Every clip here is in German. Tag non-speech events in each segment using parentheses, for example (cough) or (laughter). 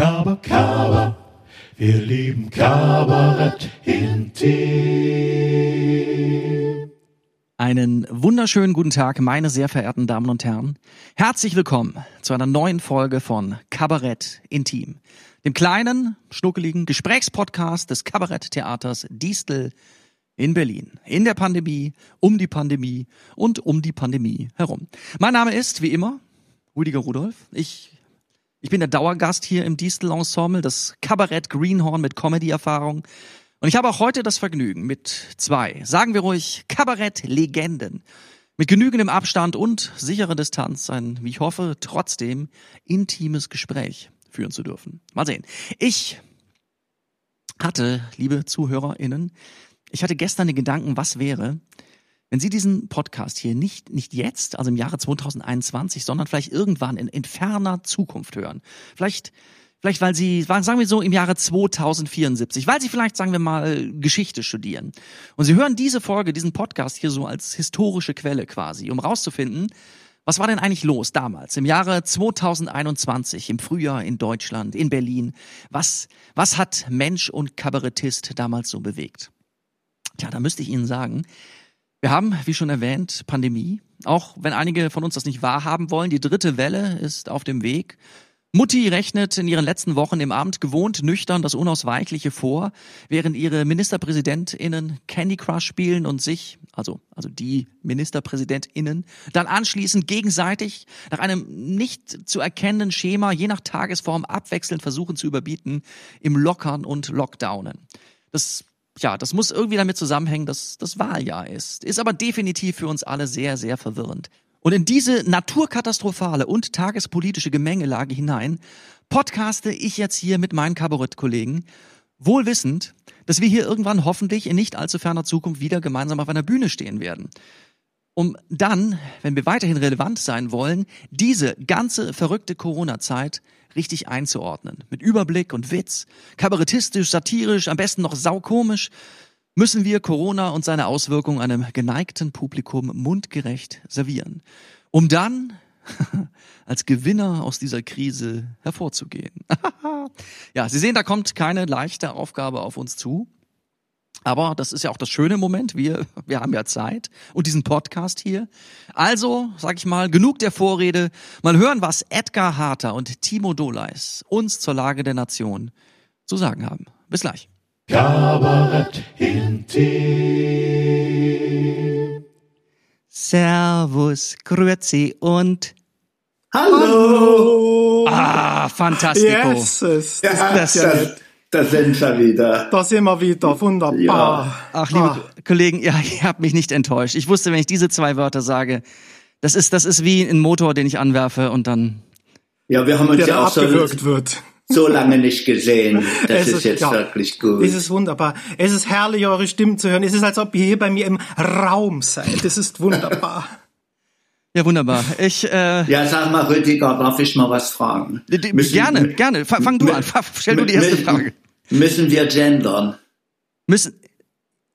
Kaba, Kaba, wir lieben Kabarett intim. Einen wunderschönen guten Tag, meine sehr verehrten Damen und Herren. Herzlich willkommen zu einer neuen Folge von Kabarett Intim, dem kleinen, schnuckeligen Gesprächspodcast des Kabaretttheaters Distel in Berlin. In der Pandemie, um die Pandemie und um die Pandemie herum. Mein Name ist, wie immer, Rüdiger Rudolf. Ich ich bin der Dauergast hier im Distel-Ensemble, das Kabarett Greenhorn mit Comedy-Erfahrung. Und ich habe auch heute das Vergnügen mit zwei, sagen wir ruhig, Kabarett-Legenden. Mit genügendem Abstand und sicherer Distanz ein, wie ich hoffe, trotzdem intimes Gespräch führen zu dürfen. Mal sehen. Ich hatte, liebe ZuhörerInnen, ich hatte gestern den Gedanken, was wäre, wenn Sie diesen Podcast hier nicht, nicht jetzt, also im Jahre 2021, sondern vielleicht irgendwann in, in ferner Zukunft hören, vielleicht, vielleicht weil Sie, sagen wir so, im Jahre 2074, weil Sie vielleicht, sagen wir mal, Geschichte studieren. Und Sie hören diese Folge, diesen Podcast hier so als historische Quelle quasi, um rauszufinden, was war denn eigentlich los damals, im Jahre 2021, im Frühjahr in Deutschland, in Berlin? Was, was hat Mensch und Kabarettist damals so bewegt? Tja, da müsste ich Ihnen sagen, wir haben, wie schon erwähnt, Pandemie. Auch wenn einige von uns das nicht wahrhaben wollen, die dritte Welle ist auf dem Weg. Mutti rechnet in ihren letzten Wochen im Amt gewohnt nüchtern das Unausweichliche vor, während ihre MinisterpräsidentInnen Candy Crush spielen und sich, also, also die MinisterpräsidentInnen, dann anschließend gegenseitig nach einem nicht zu erkennenden Schema je nach Tagesform abwechselnd versuchen zu überbieten im Lockern und Lockdownen. Das ja, das muss irgendwie damit zusammenhängen, dass das Wahljahr ist. Ist aber definitiv für uns alle sehr, sehr verwirrend. Und in diese naturkatastrophale und tagespolitische Gemengelage hinein podcaste ich jetzt hier mit meinen Kabarettkollegen, wohl wissend, dass wir hier irgendwann hoffentlich in nicht allzu ferner Zukunft wieder gemeinsam auf einer Bühne stehen werden. Um dann, wenn wir weiterhin relevant sein wollen, diese ganze verrückte Corona-Zeit richtig einzuordnen. Mit Überblick und Witz, kabarettistisch, satirisch, am besten noch saukomisch, müssen wir Corona und seine Auswirkungen einem geneigten Publikum mundgerecht servieren, um dann (laughs) als Gewinner aus dieser Krise hervorzugehen. (laughs) ja, Sie sehen, da kommt keine leichte Aufgabe auf uns zu. Aber das ist ja auch das schöne Moment. Wir, (laughs) wir haben ja Zeit und diesen Podcast hier. Also, sag ich mal, genug der Vorrede. Mal hören, was Edgar Harter und Timo Doleis uns zur Lage der Nation zu sagen haben. Bis gleich. Kabarett. Servus, Grüezi und Hallo! Ah, fantastico. Yes, Ja, das, das, nett. Da sind wir wieder. da sind wir wieder, wunderbar. Ja. Ach, liebe Ah. Kollegen, ja, (laughs) ihr habt mich nicht enttäuscht. Ich wusste, wenn ich diese zwei Wörter sage, das ist, das ist wie ein Motor, den ich anwerfe und dann Ja, wir haben uns ja auch so, wird. so lange nicht gesehen. (laughs) Das Es ist jetzt ja, wirklich gut. Es ist wunderbar. Es ist herrlich, eure Stimmen zu hören. Es ist, als ob ihr hier bei mir im Raum seid. Es ist wunderbar. (laughs) Ja, wunderbar. Ich, äh, ja, sag mal, Rüdiger, darf ich mal was fragen? Müssen- gerne, gerne. Fang, du an. Stell du die erste Frage. Müssen wir gendern? Müssen,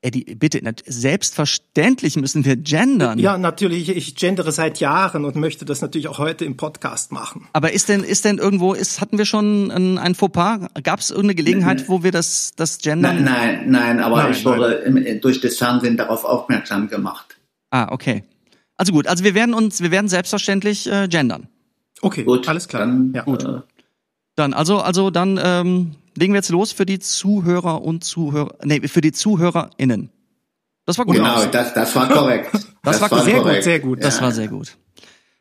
Eddie, bitte, selbstverständlich müssen wir gendern. Ja, natürlich, ich gendere seit Jahren und möchte das natürlich auch heute im Podcast machen. Aber ist denn, ist denn irgendwo, ist, hatten wir schon ein, ein Fauxpas? Gab es irgendeine Gelegenheit, wo wir das, das gendern? Nein, nein, nein, aber Nein, ich wurde im, durch das Fernsehen darauf aufmerksam gemacht. Ah, okay. Also gut, also wir werden uns, wir werden selbstverständlich äh, gendern. Okay, Gut, alles klar. Dann, ja. Äh, Dann, also, also dann ähm, legen wir jetzt los für die Zuhörer und Zuhörer, nee, für die ZuhörerInnen. Das war gut. genau, das, das war korrekt. (laughs) Das war Sehr korrekt. gut, sehr gut. Das war sehr gut.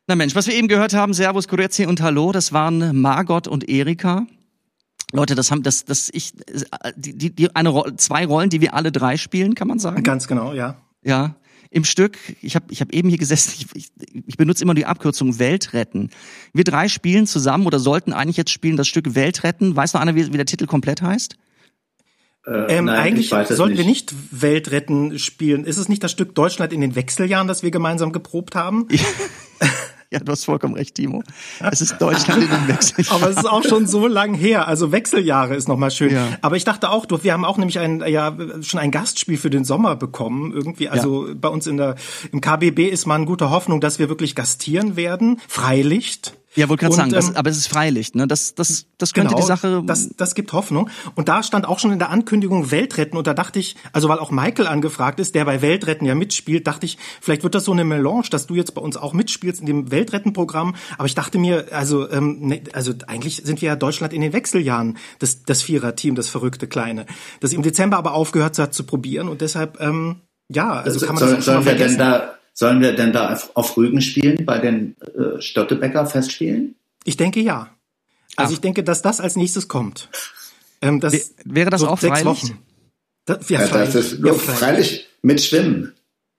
Na Mensch, was wir eben gehört haben, Servus, Grüezi und Hallo, das waren Margot und Erika. Leute, das haben, das, das ich, äh, die, die, eine zwei Rollen, die wir alle drei spielen, kann man sagen. Ganz genau, ja. Ja, im Stück. Ich habe, ich hab eben hier gesessen. Ich, ich, ich benutze immer die Abkürzung Weltretten. Wir drei spielen zusammen oder sollten eigentlich jetzt spielen das Stück Weltretten. Weiß noch einer, wie, wie der Titel komplett heißt? Äh, Ähm, nein, eigentlich sollten nicht. wir nicht Weltretten spielen. Ist es nicht das Stück Deutschland in den Wechseljahren, das wir gemeinsam geprobt haben? (laughs) Ja, du hast vollkommen recht, Timo. Es ist Deutschland in den (laughs) Wechsel. Aber es ist auch schon so lang her. Also Wechseljahre ist nochmal schön. Ja. Aber ich dachte auch, wir haben auch nämlich ein, ja, schon ein Gastspiel für den Sommer bekommen. Irgendwie, also bei uns in der, im KBB ist man guter Hoffnung, dass wir wirklich gastieren werden. Freilicht. Ja, wollte gerade sagen, das, ähm, aber es ist Freilicht, ne? Das, das, das könnte Genau, die Sache. Das, das gibt Hoffnung. Und da stand auch schon in der Ankündigung Weltretten. Und da dachte ich, also weil auch Michael angefragt ist, der bei Weltretten ja mitspielt, dachte ich, vielleicht wird das so eine Melange, dass du jetzt bei uns auch mitspielst in dem Weltrettenprogramm. Aber ich dachte mir, also, ähm, ne, also eigentlich sind wir ja Deutschland in den Wechseljahren, das, das Vierer-Team, das verrückte Kleine, das im Dezember aber aufgehört hat zu probieren. Und deshalb, ähm, ja, also kann man Soll, das auch schon sollen mal wir denn vergessen. da, sollen wir denn da auf, Rügen spielen bei den äh, Störtebecker Festspielen? Ich denke ja. Also Ach. ich denke, dass das als nächstes kommt. Ähm, das, W- wäre das auch sechs Freilicht? Wochen. Das, ja, Ja, das freilich. ist nur Ja, freilich. freilich mit Schwimmen.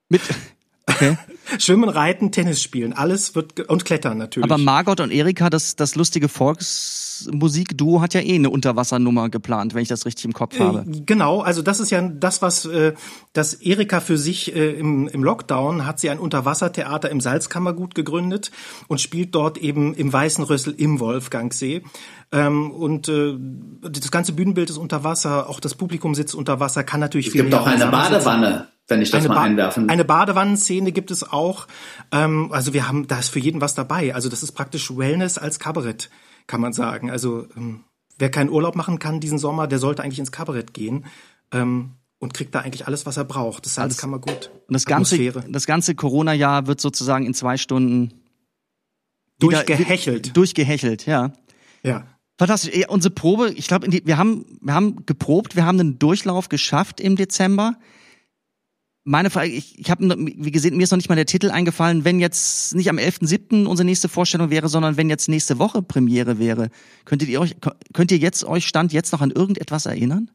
Mit, (laughs) okay. Schwimmen, Reiten, Tennis spielen, alles wird ge- und Klettern natürlich. Aber Margot und Erika, das, das lustige Volksmusikduo, hat ja eh eine Unterwassernummer geplant, wenn ich das richtig im Kopf habe. Äh, Genau, also das ist ja das, was äh, das Erika für sich äh, im, im Lockdown hat sie ein Unterwassertheater im Salzkammergut gegründet und spielt dort eben im Weißen Rössel im Wolfgangsee. Ähm, und äh, das ganze Bühnenbild ist unter Wasser, auch das Publikum sitzt unter Wasser, kann natürlich Es viel gibt näher auch eine. Badewanne, wenn ich das eine, mal ba einwerfen eine Badewannenszene gibt es auch. Ähm, also wir haben, da ist für jeden was dabei. Also das ist praktisch Wellness als Kabarett, kann man sagen. Also ähm, wer keinen Urlaub machen kann diesen Sommer, der sollte eigentlich ins Kabarett gehen ähm, und kriegt da eigentlich alles, was er braucht. Das alles kann man gut. Und das ganze, Atmosphäre. das ganze Corona-Jahr wird sozusagen in zwei Stunden wieder- Durchgehechelt. Durchgehechelt, ja. Ja. Fantastisch. Unsere Probe, ich glaube, wir haben, wir haben geprobt, wir haben einen Durchlauf geschafft im Dezember. Meine Frage, ich, ich habe, wie gesehen, mir ist noch nicht mal der Titel eingefallen, wenn jetzt nicht am 11.7. unsere nächste Vorstellung wäre, sondern wenn jetzt nächste Woche Premiere wäre, könntet ihr euch, könnt ihr jetzt euch Stand jetzt noch an irgendetwas erinnern?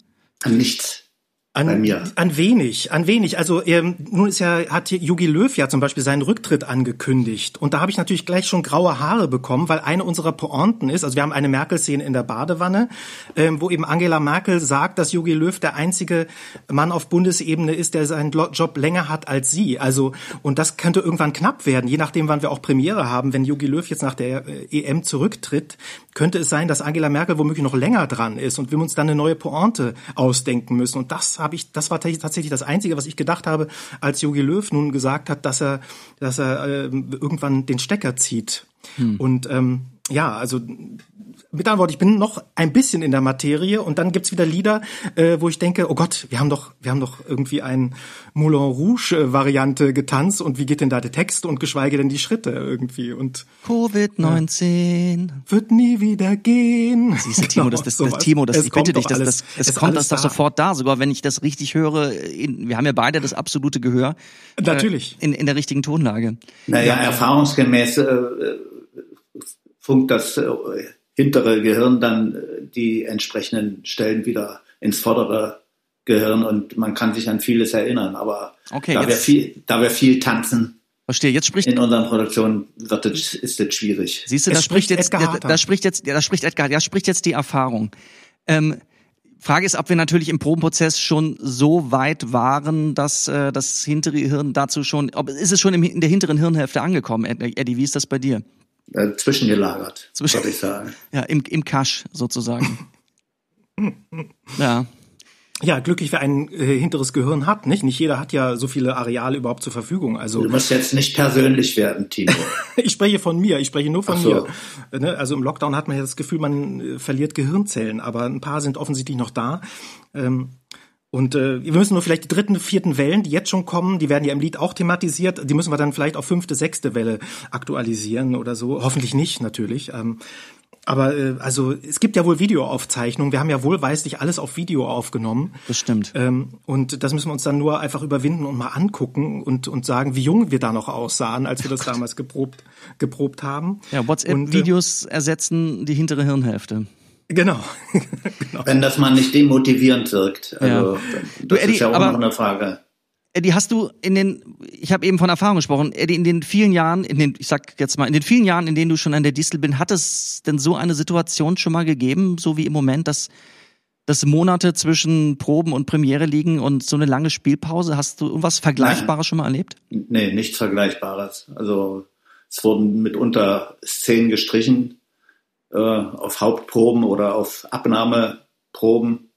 An nichts. An, Bei mir. an wenig, an wenig. Also ähm, nun ist ja hat Jogi Löw ja zum Beispiel seinen Rücktritt angekündigt und da habe ich natürlich gleich schon graue Haare bekommen, weil eine unserer Pointen ist, also wir haben eine Merkel-Szene in der Badewanne, ähm, wo eben Angela Merkel sagt, dass Jogi Löw der einzige Mann auf Bundesebene ist, der seinen Job länger hat als sie. Also und das könnte irgendwann knapp werden, je nachdem, wann wir auch Premiere haben. Wenn Jogi Löw jetzt nach der äh, EM zurücktritt, könnte es sein, dass Angela Merkel womöglich noch länger dran ist und wir uns dann eine neue Pointe ausdenken müssen. Und das habe ich, das war tatsächlich das Einzige, was ich gedacht habe, als Jogi Löw nun gesagt hat, dass er, dass er äh, irgendwann den Stecker zieht. Und ähm, ja, also mit anderen Worten, ich bin noch ein bisschen in der Materie und dann gibt's wieder Lieder, äh, wo ich denke, oh Gott, wir haben doch, wir haben doch irgendwie ein Moulin Rouge äh, Variante getanzt und wie geht denn da der Text und geschweige denn die Schritte irgendwie und Covid-19. wird nie wieder gehen. Siehst du, Timo, das, (laughs) das, das. Timo, das, Es ich bitte kommt dich, das, das, es ist kommt das doch da. sofort da, sogar wenn ich das richtig höre. In, wir haben ja beide das absolute Gehör. äh, Natürlich. In, in der richtigen Tonlage. Naja, erfahrungsgemäß äh, äh, funkt das äh, hintere Gehirn dann äh, die entsprechenden Stellen wieder ins vordere Gehirn und man kann sich an vieles erinnern. Aber Okay, da wir viel, da wir viel tanzen Verstehe. Jetzt spricht in unseren Produktionen, wird es, ist es schwierig. Siehst du, da spricht spricht jetzt, Edgar da, spricht jetzt, da spricht Edgar, da spricht jetzt die Erfahrung. Ähm, Frage ist, ob wir natürlich im Probenprozess schon so weit waren, dass äh, das hintere Hirn dazu schon, ob ist es schon im, in der hinteren Hirnhälfte angekommen, Ed- Eddie? Wie ist das bei dir? Äh, zwischengelagert, Zwischen- würde ich sagen. (laughs) Ja, im, im Cache sozusagen. (laughs) ja. Ja, glücklich, wer ein äh, hinteres Gehirn hat, nicht? Nicht jeder hat ja so viele Areale überhaupt zur Verfügung. Also Du musst jetzt nicht persönlich werden, Timo. (laughs) ich spreche von mir, ich spreche nur von so. mir. Ne? Also im Lockdown hat man ja das Gefühl, man äh, verliert Gehirnzellen, aber ein paar sind offensichtlich noch da. Ähm, und äh, wir müssen nur vielleicht die dritten, vierten Wellen, die jetzt schon kommen, die werden ja im Lied auch thematisiert, die müssen wir dann vielleicht auf fünfte, sechste Welle aktualisieren oder so. Hoffentlich nicht, natürlich. Ähm, aber äh, also es gibt ja wohl Videoaufzeichnungen. Wir haben ja wohlweislich alles auf Video aufgenommen. Das stimmt. Ähm, und das müssen wir uns dann nur einfach überwinden und mal angucken und, und sagen, wie jung wir da noch aussahen, als wir das damals geprobt, geprobt haben. Ja, Und, äh, WhatsApp-Videos ersetzen die hintere Hirnhälfte. Genau. (laughs) genau. Wenn das mal nicht demotivierend wirkt. Also, Ja. das Du, Eddie, ist ja auch aber- noch eine Frage. Eddie, hast du in den, ich habe eben von Erfahrung gesprochen, Eddie, in den vielen Jahren, in den, ich sag jetzt mal, in den vielen Jahren, in denen du schon an der Distel bist, hat es denn so eine Situation schon mal gegeben, so wie im Moment, dass, dass Monate zwischen Proben und Premiere liegen und so eine lange Spielpause? Hast du irgendwas Vergleichbares schon mal erlebt? Nee, nichts Vergleichbares. Also es wurden mitunter Szenen gestrichen äh, auf Hauptproben oder auf Abnahmeproben,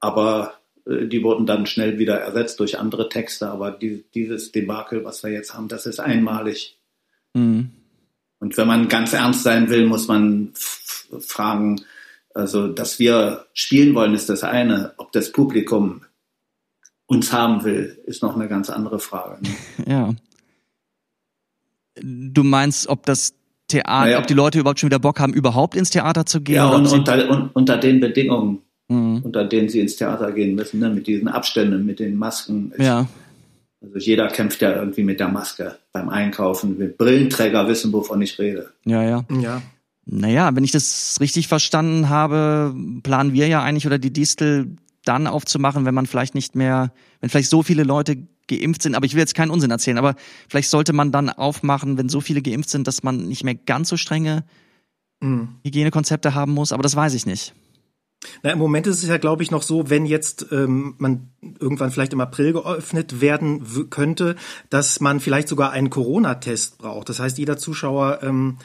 aber äh, die wurden dann schnell wieder ersetzt durch andere Texte. Aber die, dieses Debakel, was wir jetzt haben, das ist einmalig. Mhm. Und wenn man ganz ernst sein will, muss man fragen, also, dass wir spielen wollen, ist das eine. Ob das Publikum uns haben will, ist noch eine ganz andere Frage. Ne? (laughs) Ja. Du meinst, ob das Theater, naja. ob die Leute überhaupt schon wieder Bock haben, überhaupt ins Theater zu gehen? Ja, und unter, un, unter den Bedingungen, mhm. unter denen sie ins Theater gehen müssen, ne? mit diesen Abständen, mit den Masken. Ja. Also jeder kämpft ja irgendwie mit der Maske beim Einkaufen. Brillenträger wissen, wovon ich rede. Ja, ja. Ja. Naja, wenn ich das richtig verstanden habe, planen wir ja eigentlich oder die Distel dann aufzumachen, wenn man vielleicht nicht mehr, wenn vielleicht so viele Leute geimpft sind, aber ich will jetzt keinen Unsinn erzählen, aber vielleicht sollte man dann aufmachen, wenn so viele geimpft sind, dass man nicht mehr ganz so strenge mhm. Hygienekonzepte haben muss, aber das weiß ich nicht. Na, im Moment ist es ja, glaube ich, noch so, wenn jetzt ähm, man irgendwann vielleicht im April geöffnet werden könnte, dass man vielleicht sogar einen Corona-Test braucht. Das heißt, jeder Zuschauer ähm,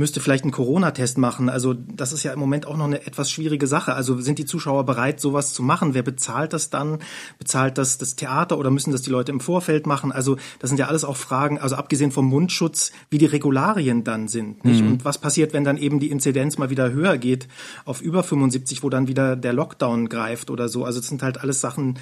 müsste vielleicht einen Corona-Test machen. Also das ist ja im Moment auch noch eine etwas schwierige Sache. Also sind die Zuschauer bereit, sowas zu machen? Wer bezahlt das dann? Bezahlt das das Theater oder müssen das die Leute im Vorfeld machen? Also das sind ja alles auch Fragen, also abgesehen vom Mundschutz, wie die Regularien dann sind. Nicht? Mhm. Und was passiert, wenn dann eben die Inzidenz mal wieder höher geht auf über 75, wo dann wieder der Lockdown greift oder so? Also das sind halt alles Sachen,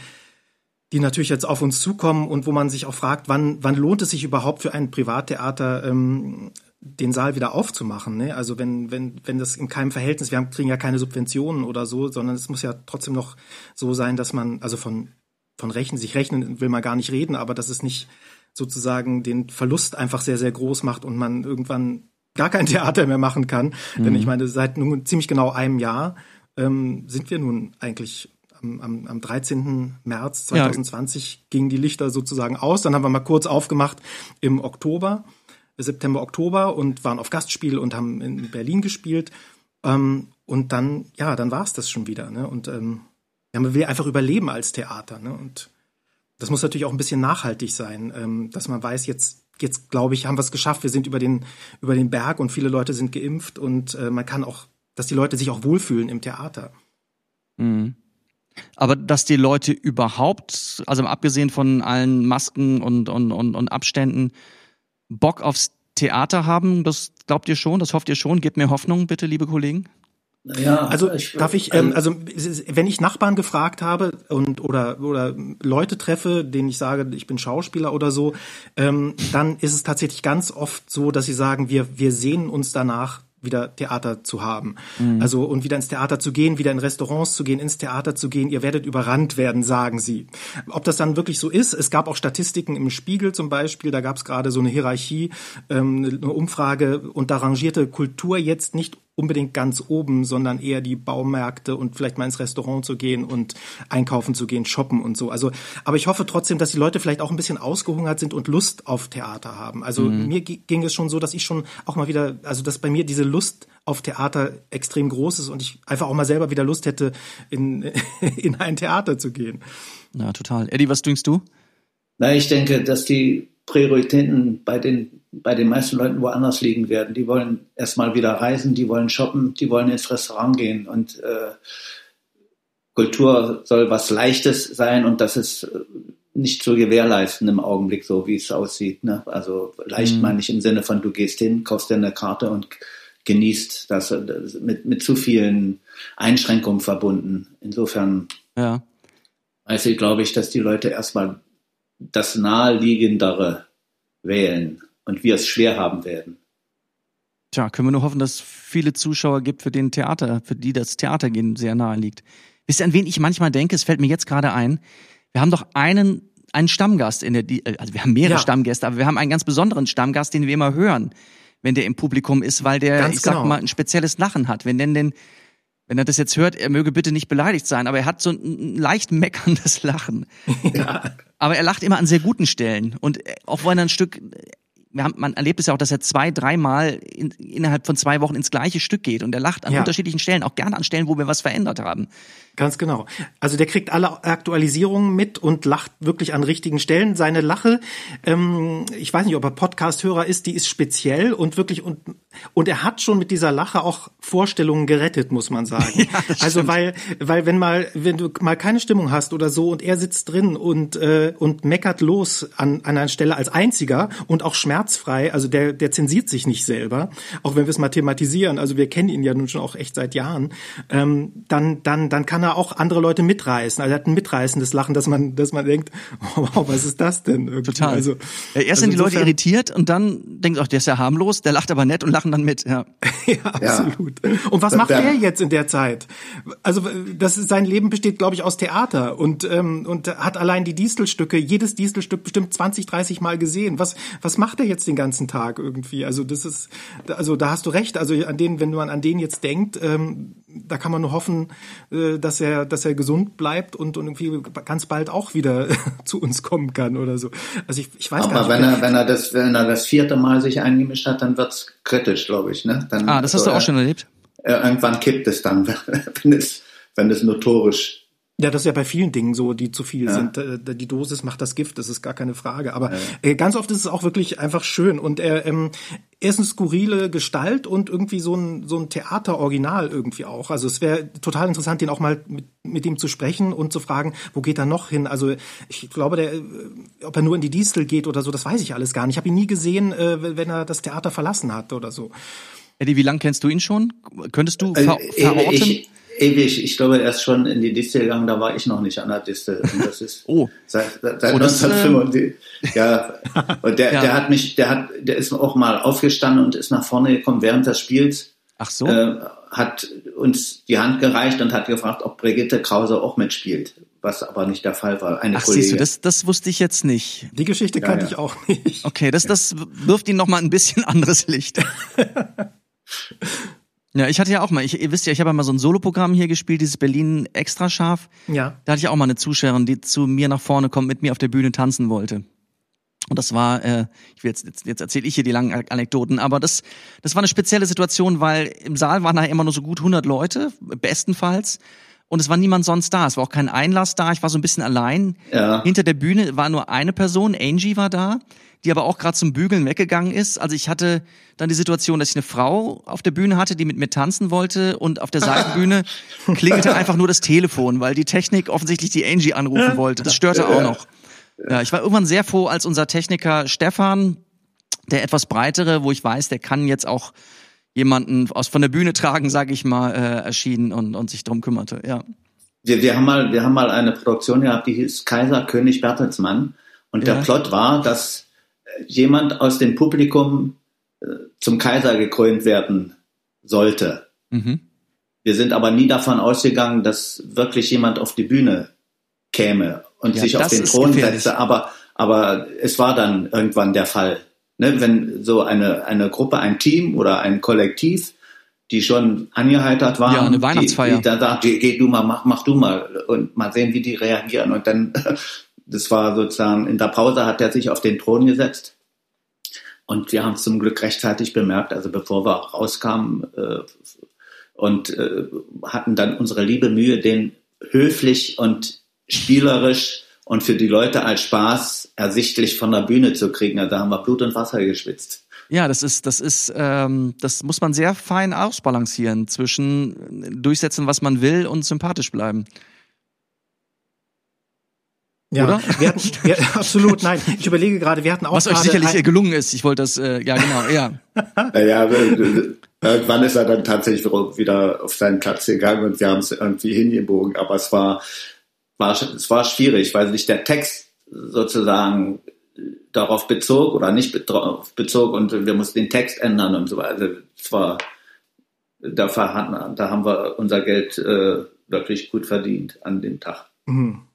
die natürlich jetzt auf uns zukommen und wo man sich auch fragt, wann, wann lohnt es sich überhaupt für ein Privattheater ähm, den Saal wieder aufzumachen. Ne? Also wenn, wenn, wenn das in keinem Verhältnis, wir haben, kriegen ja keine Subventionen oder so, sondern es muss ja trotzdem noch so sein, dass man, also von, von Rechnen, sich rechnen will man gar nicht reden, aber dass es nicht sozusagen den Verlust einfach sehr, sehr groß macht und man irgendwann gar kein (laughs) Theater mehr machen kann. Mhm. Denn ich meine, seit nun ziemlich genau einem Jahr ähm, sind wir nun eigentlich am, am, am 13. März 2020 ja. gingen die Lichter sozusagen aus. Dann haben wir mal kurz aufgemacht im Oktober. September, Oktober und waren auf Gastspiel und haben in Berlin gespielt. Ähm, und dann, ja, dann war es das schon wieder. Ne? Und ähm, ja, einfach überleben als Theater. Ne? Und das muss natürlich auch ein bisschen nachhaltig sein, ähm, dass man weiß, jetzt, jetzt glaube ich, haben wir es geschafft. Wir sind über den, über den Berg und viele Leute sind geimpft und äh, man kann auch, dass die Leute sich auch wohlfühlen im Theater. Mhm. Aber dass die Leute überhaupt, also abgesehen von allen Masken und, und, und, und Abständen, Bock aufs Theater haben, das glaubt ihr schon, das hofft ihr schon? Gebt mir Hoffnung, bitte, liebe Kollegen. Ja, also ich, darf ich, ähm, also wenn ich Nachbarn gefragt habe und oder oder Leute treffe, denen ich sage, ich bin Schauspieler oder so, ähm, dann ist es tatsächlich ganz oft so, dass sie sagen, wir wir sehen uns danach wieder Theater zu haben. Mhm. Also und wieder ins Theater zu gehen, wieder in Restaurants zu gehen, ins Theater zu gehen. Ihr werdet überrannt werden, sagen sie. Ob das dann wirklich so ist, es gab auch Statistiken im Spiegel zum Beispiel, da gab es gerade so eine Hierarchie, ähm, eine Umfrage und da rangierte Kultur jetzt nicht unbedingt ganz oben, sondern eher die Baumärkte und vielleicht mal ins Restaurant zu gehen und einkaufen zu gehen, shoppen und so. Also, aber ich hoffe trotzdem, dass die Leute vielleicht auch ein bisschen ausgehungert sind und Lust auf Theater haben. Also mhm. mir ging es schon so, dass ich schon auch mal wieder, also dass bei mir diese Lust auf Theater extrem groß ist und ich einfach auch mal selber wieder Lust hätte, in, (laughs) in ein Theater zu gehen. Ja, total. Eddie, was denkst du? Na, ich denke, dass die Prioritäten bei den, bei den meisten Leuten woanders liegen werden. Die wollen erstmal wieder reisen, die wollen shoppen, die wollen ins Restaurant gehen und äh, Kultur soll was Leichtes sein und das ist äh, nicht zu gewährleisten im Augenblick, so wie es aussieht. Ne? Also leicht mhm. meine ich im Sinne von, du gehst hin, kaufst dir eine Karte und genießt das, das mit, mit zu vielen Einschränkungen verbunden. Insofern ja. also glaube ich, dass die Leute erstmal das Naheliegendere wählen und wir es schwer haben werden. Tja, können wir nur hoffen, dass es viele Zuschauer gibt, für den Theater, für die das Theatergehen sehr nahe liegt. Wisst ihr, an wen ich manchmal denke? Es fällt mir jetzt gerade ein. Wir haben doch einen, einen Stammgast in der, also wir haben mehrere ja. Stammgäste, aber wir haben einen ganz besonderen Stammgast, den wir immer hören, wenn der im Publikum ist, weil der, ganz ich sag genau. mal, ein spezielles Lachen hat. Wir nennen den wenn er das jetzt hört, er möge bitte nicht beleidigt sein, aber er hat so ein leicht meckerndes Lachen. (laughs) Ja. Aber er lacht immer an sehr guten Stellen. Und auch wenn er ein Stück, haben, man erlebt es ja auch, dass er zwei, dreimal in, innerhalb von zwei Wochen ins gleiche Stück geht und er lacht an ja. unterschiedlichen Stellen, auch gerne an Stellen, wo wir was verändert haben. Ganz genau. Also der kriegt alle Aktualisierungen mit und lacht wirklich an richtigen Stellen. Seine Lache, ähm, ich weiß nicht, ob er Podcast-Hörer ist, die ist speziell und wirklich und und er hat schon mit dieser Lache auch Vorstellungen gerettet, muss man sagen. (laughs) Ja, also weil, weil wenn mal, wenn du mal keine Stimmung hast oder so und er sitzt drin und äh, und meckert los an, an einer Stelle als einziger und auch schmerzfrei, also der der zensiert sich nicht selber, auch wenn wir es mal thematisieren. Also wir kennen ihn ja nun schon auch echt seit Jahren. Ähm, dann dann dann kann er auch andere Leute mitreißen. Also er hat ein mitreißendes Lachen, dass man dass man denkt, (laughs) wow, was ist das denn? Irgendwie? Total. Also erst also sind die Leute irritiert und dann denkt auch, der ist ja harmlos, der lacht aber nett und lachen dann mit. Ja, (laughs) ja absolut. Und was macht er jetzt in der Zeit? Also das ist, sein Leben besteht, glaube ich, aus Theater und ähm, und hat allein die Distelstücke, jedes Distelstück bestimmt 20, 30 Mal gesehen. Was was macht er jetzt den ganzen Tag irgendwie? Also das ist, also da hast du recht. Also an den, wenn man an den jetzt denkt, ähm, da kann man nur hoffen, äh, dass er dass er gesund bleibt und, und irgendwie ganz bald auch wieder (laughs) zu uns kommen kann oder so. Also ich, ich weiß Aber gar nicht. wenn er wenn er das wenn er das vierte Mal sich eingemischt hat, dann wird's kritisch, glaube ich. Ne? Dann, ah, das hast so, du auch schon erlebt? Irgendwann kippt es dann, (laughs) wenn es, wenn es notorisch ja, das ist ja bei vielen Dingen so, die zu viel ja. sind. Äh, die Dosis macht das Gift, das ist gar keine Frage. Aber ja. Äh, ganz oft ist es auch wirklich einfach schön. Und er, ähm, er ist eine skurrile Gestalt und irgendwie so ein, so ein Theateroriginal irgendwie auch. Also es wäre total interessant, den auch mal mit, mit ihm zu sprechen und zu fragen, wo geht er noch hin? Also ich glaube, der, äh, ob er nur in die Distel geht oder so, das weiß ich alles gar nicht. Ich habe ihn nie gesehen, wenn er das Theater verlassen hat oder so. Eddie, wie lange kennst du ihn schon? Könntest du ver verorten? Ich, ewig, ich glaube, er ist schon in die Distel gegangen, da war ich noch nicht an der Distel. Und das ist (laughs) oh. seit, seit oh, 1975. Äh... Ja, und der, ja. der hat mich, der hat, der ist auch mal aufgestanden und ist nach vorne gekommen während des Spiels. Ach so. Äh, hat uns die Hand gereicht und hat gefragt, ob Brigitte Krause auch mitspielt, was aber nicht der Fall war. Eine Ach, Kollegin. siehst du, das, das wusste ich jetzt nicht. Die Geschichte kannte ja. ich auch nicht. Okay, das, das wirft ihn noch mal ein bisschen (laughs) anderes Licht. (laughs) Ja, ich hatte ja auch mal, ich, ihr wisst ja, ich habe ja mal so ein Soloprogramm hier gespielt, dieses Berlin extra scharf. Ja. Da hatte ich auch mal eine Zuschauerin, die zu mir nach vorne kommt, mit mir auf der Bühne tanzen wollte. Und das war, äh, ich will jetzt, jetzt, jetzt erzähle ich hier die langen Anekdoten, aber das, das war eine spezielle Situation, weil im Saal waren da immer nur so gut 100 Leute, bestenfalls. Und es war niemand sonst da. Es war auch kein Einlass da. Ich war so ein bisschen allein. Ja. Hinter der Bühne war nur eine Person, Angie war da die aber auch gerade zum Bügeln weggegangen ist. Also ich hatte dann die Situation, dass ich eine Frau auf der Bühne hatte, die mit mir tanzen wollte und auf der Seitenbühne (laughs) klingelte einfach nur das Telefon, weil die Technik offensichtlich die Angie anrufen wollte. Das störte auch noch. Ja, ich war irgendwann sehr froh, als unser Techniker Stefan, der etwas breitere, wo ich weiß, der kann jetzt auch jemanden aus von der Bühne tragen, sage ich mal, äh, erschienen und, und sich drum kümmerte. Ja. Wir, wir haben mal, wir haben mal eine Produktion gehabt, die hieß Kaiser König Bertelsmann. Und der ja. Plot war, dass jemand aus dem Publikum äh, zum Kaiser gekrönt werden sollte. Mhm. Wir sind aber nie davon ausgegangen, dass wirklich jemand auf die Bühne käme und ja, sich auf den Thron setzte. Aber, aber es war dann irgendwann der Fall. Ne, wenn so eine, eine Gruppe, ein Team oder ein Kollektiv, die schon angeheitert waren, ja, eine Weihnachtsfeier. Die, die da sagt, geh, geh du mal, mach, mach du mal und mal sehen, wie die reagieren. Und dann das war sozusagen, in der Pause hat er sich auf den Thron gesetzt. Und wir haben es zum Glück rechtzeitig bemerkt, also bevor wir rauskamen äh, und äh, hatten dann unsere liebe Mühe, den höflich und spielerisch und für die Leute als Spaß ersichtlich von der Bühne zu kriegen. Also da haben wir Blut und Wasser geschwitzt. Ja, das ist, das ist, ähm, das muss man sehr fein ausbalancieren zwischen durchsetzen, was man will und sympathisch bleiben. Ja, Oder? Wir hatten, (laughs) wir, absolut, nein. Ich überlege gerade, wir hatten auch. Was euch sicherlich ein, gelungen ist. Ich wollte das, äh, ja genau, ja. (laughs) naja, irgendwann ist er dann tatsächlich wieder auf seinen Platz gegangen und wir haben es irgendwie hingebogen, aber es war, war, es war schwierig, weil sich der Text sozusagen darauf bezog oder nicht bezog und wir mussten den Text ändern und so weiter. Also es war, da, da haben wir unser Geld äh, wirklich gut verdient an dem Tag. Mhm.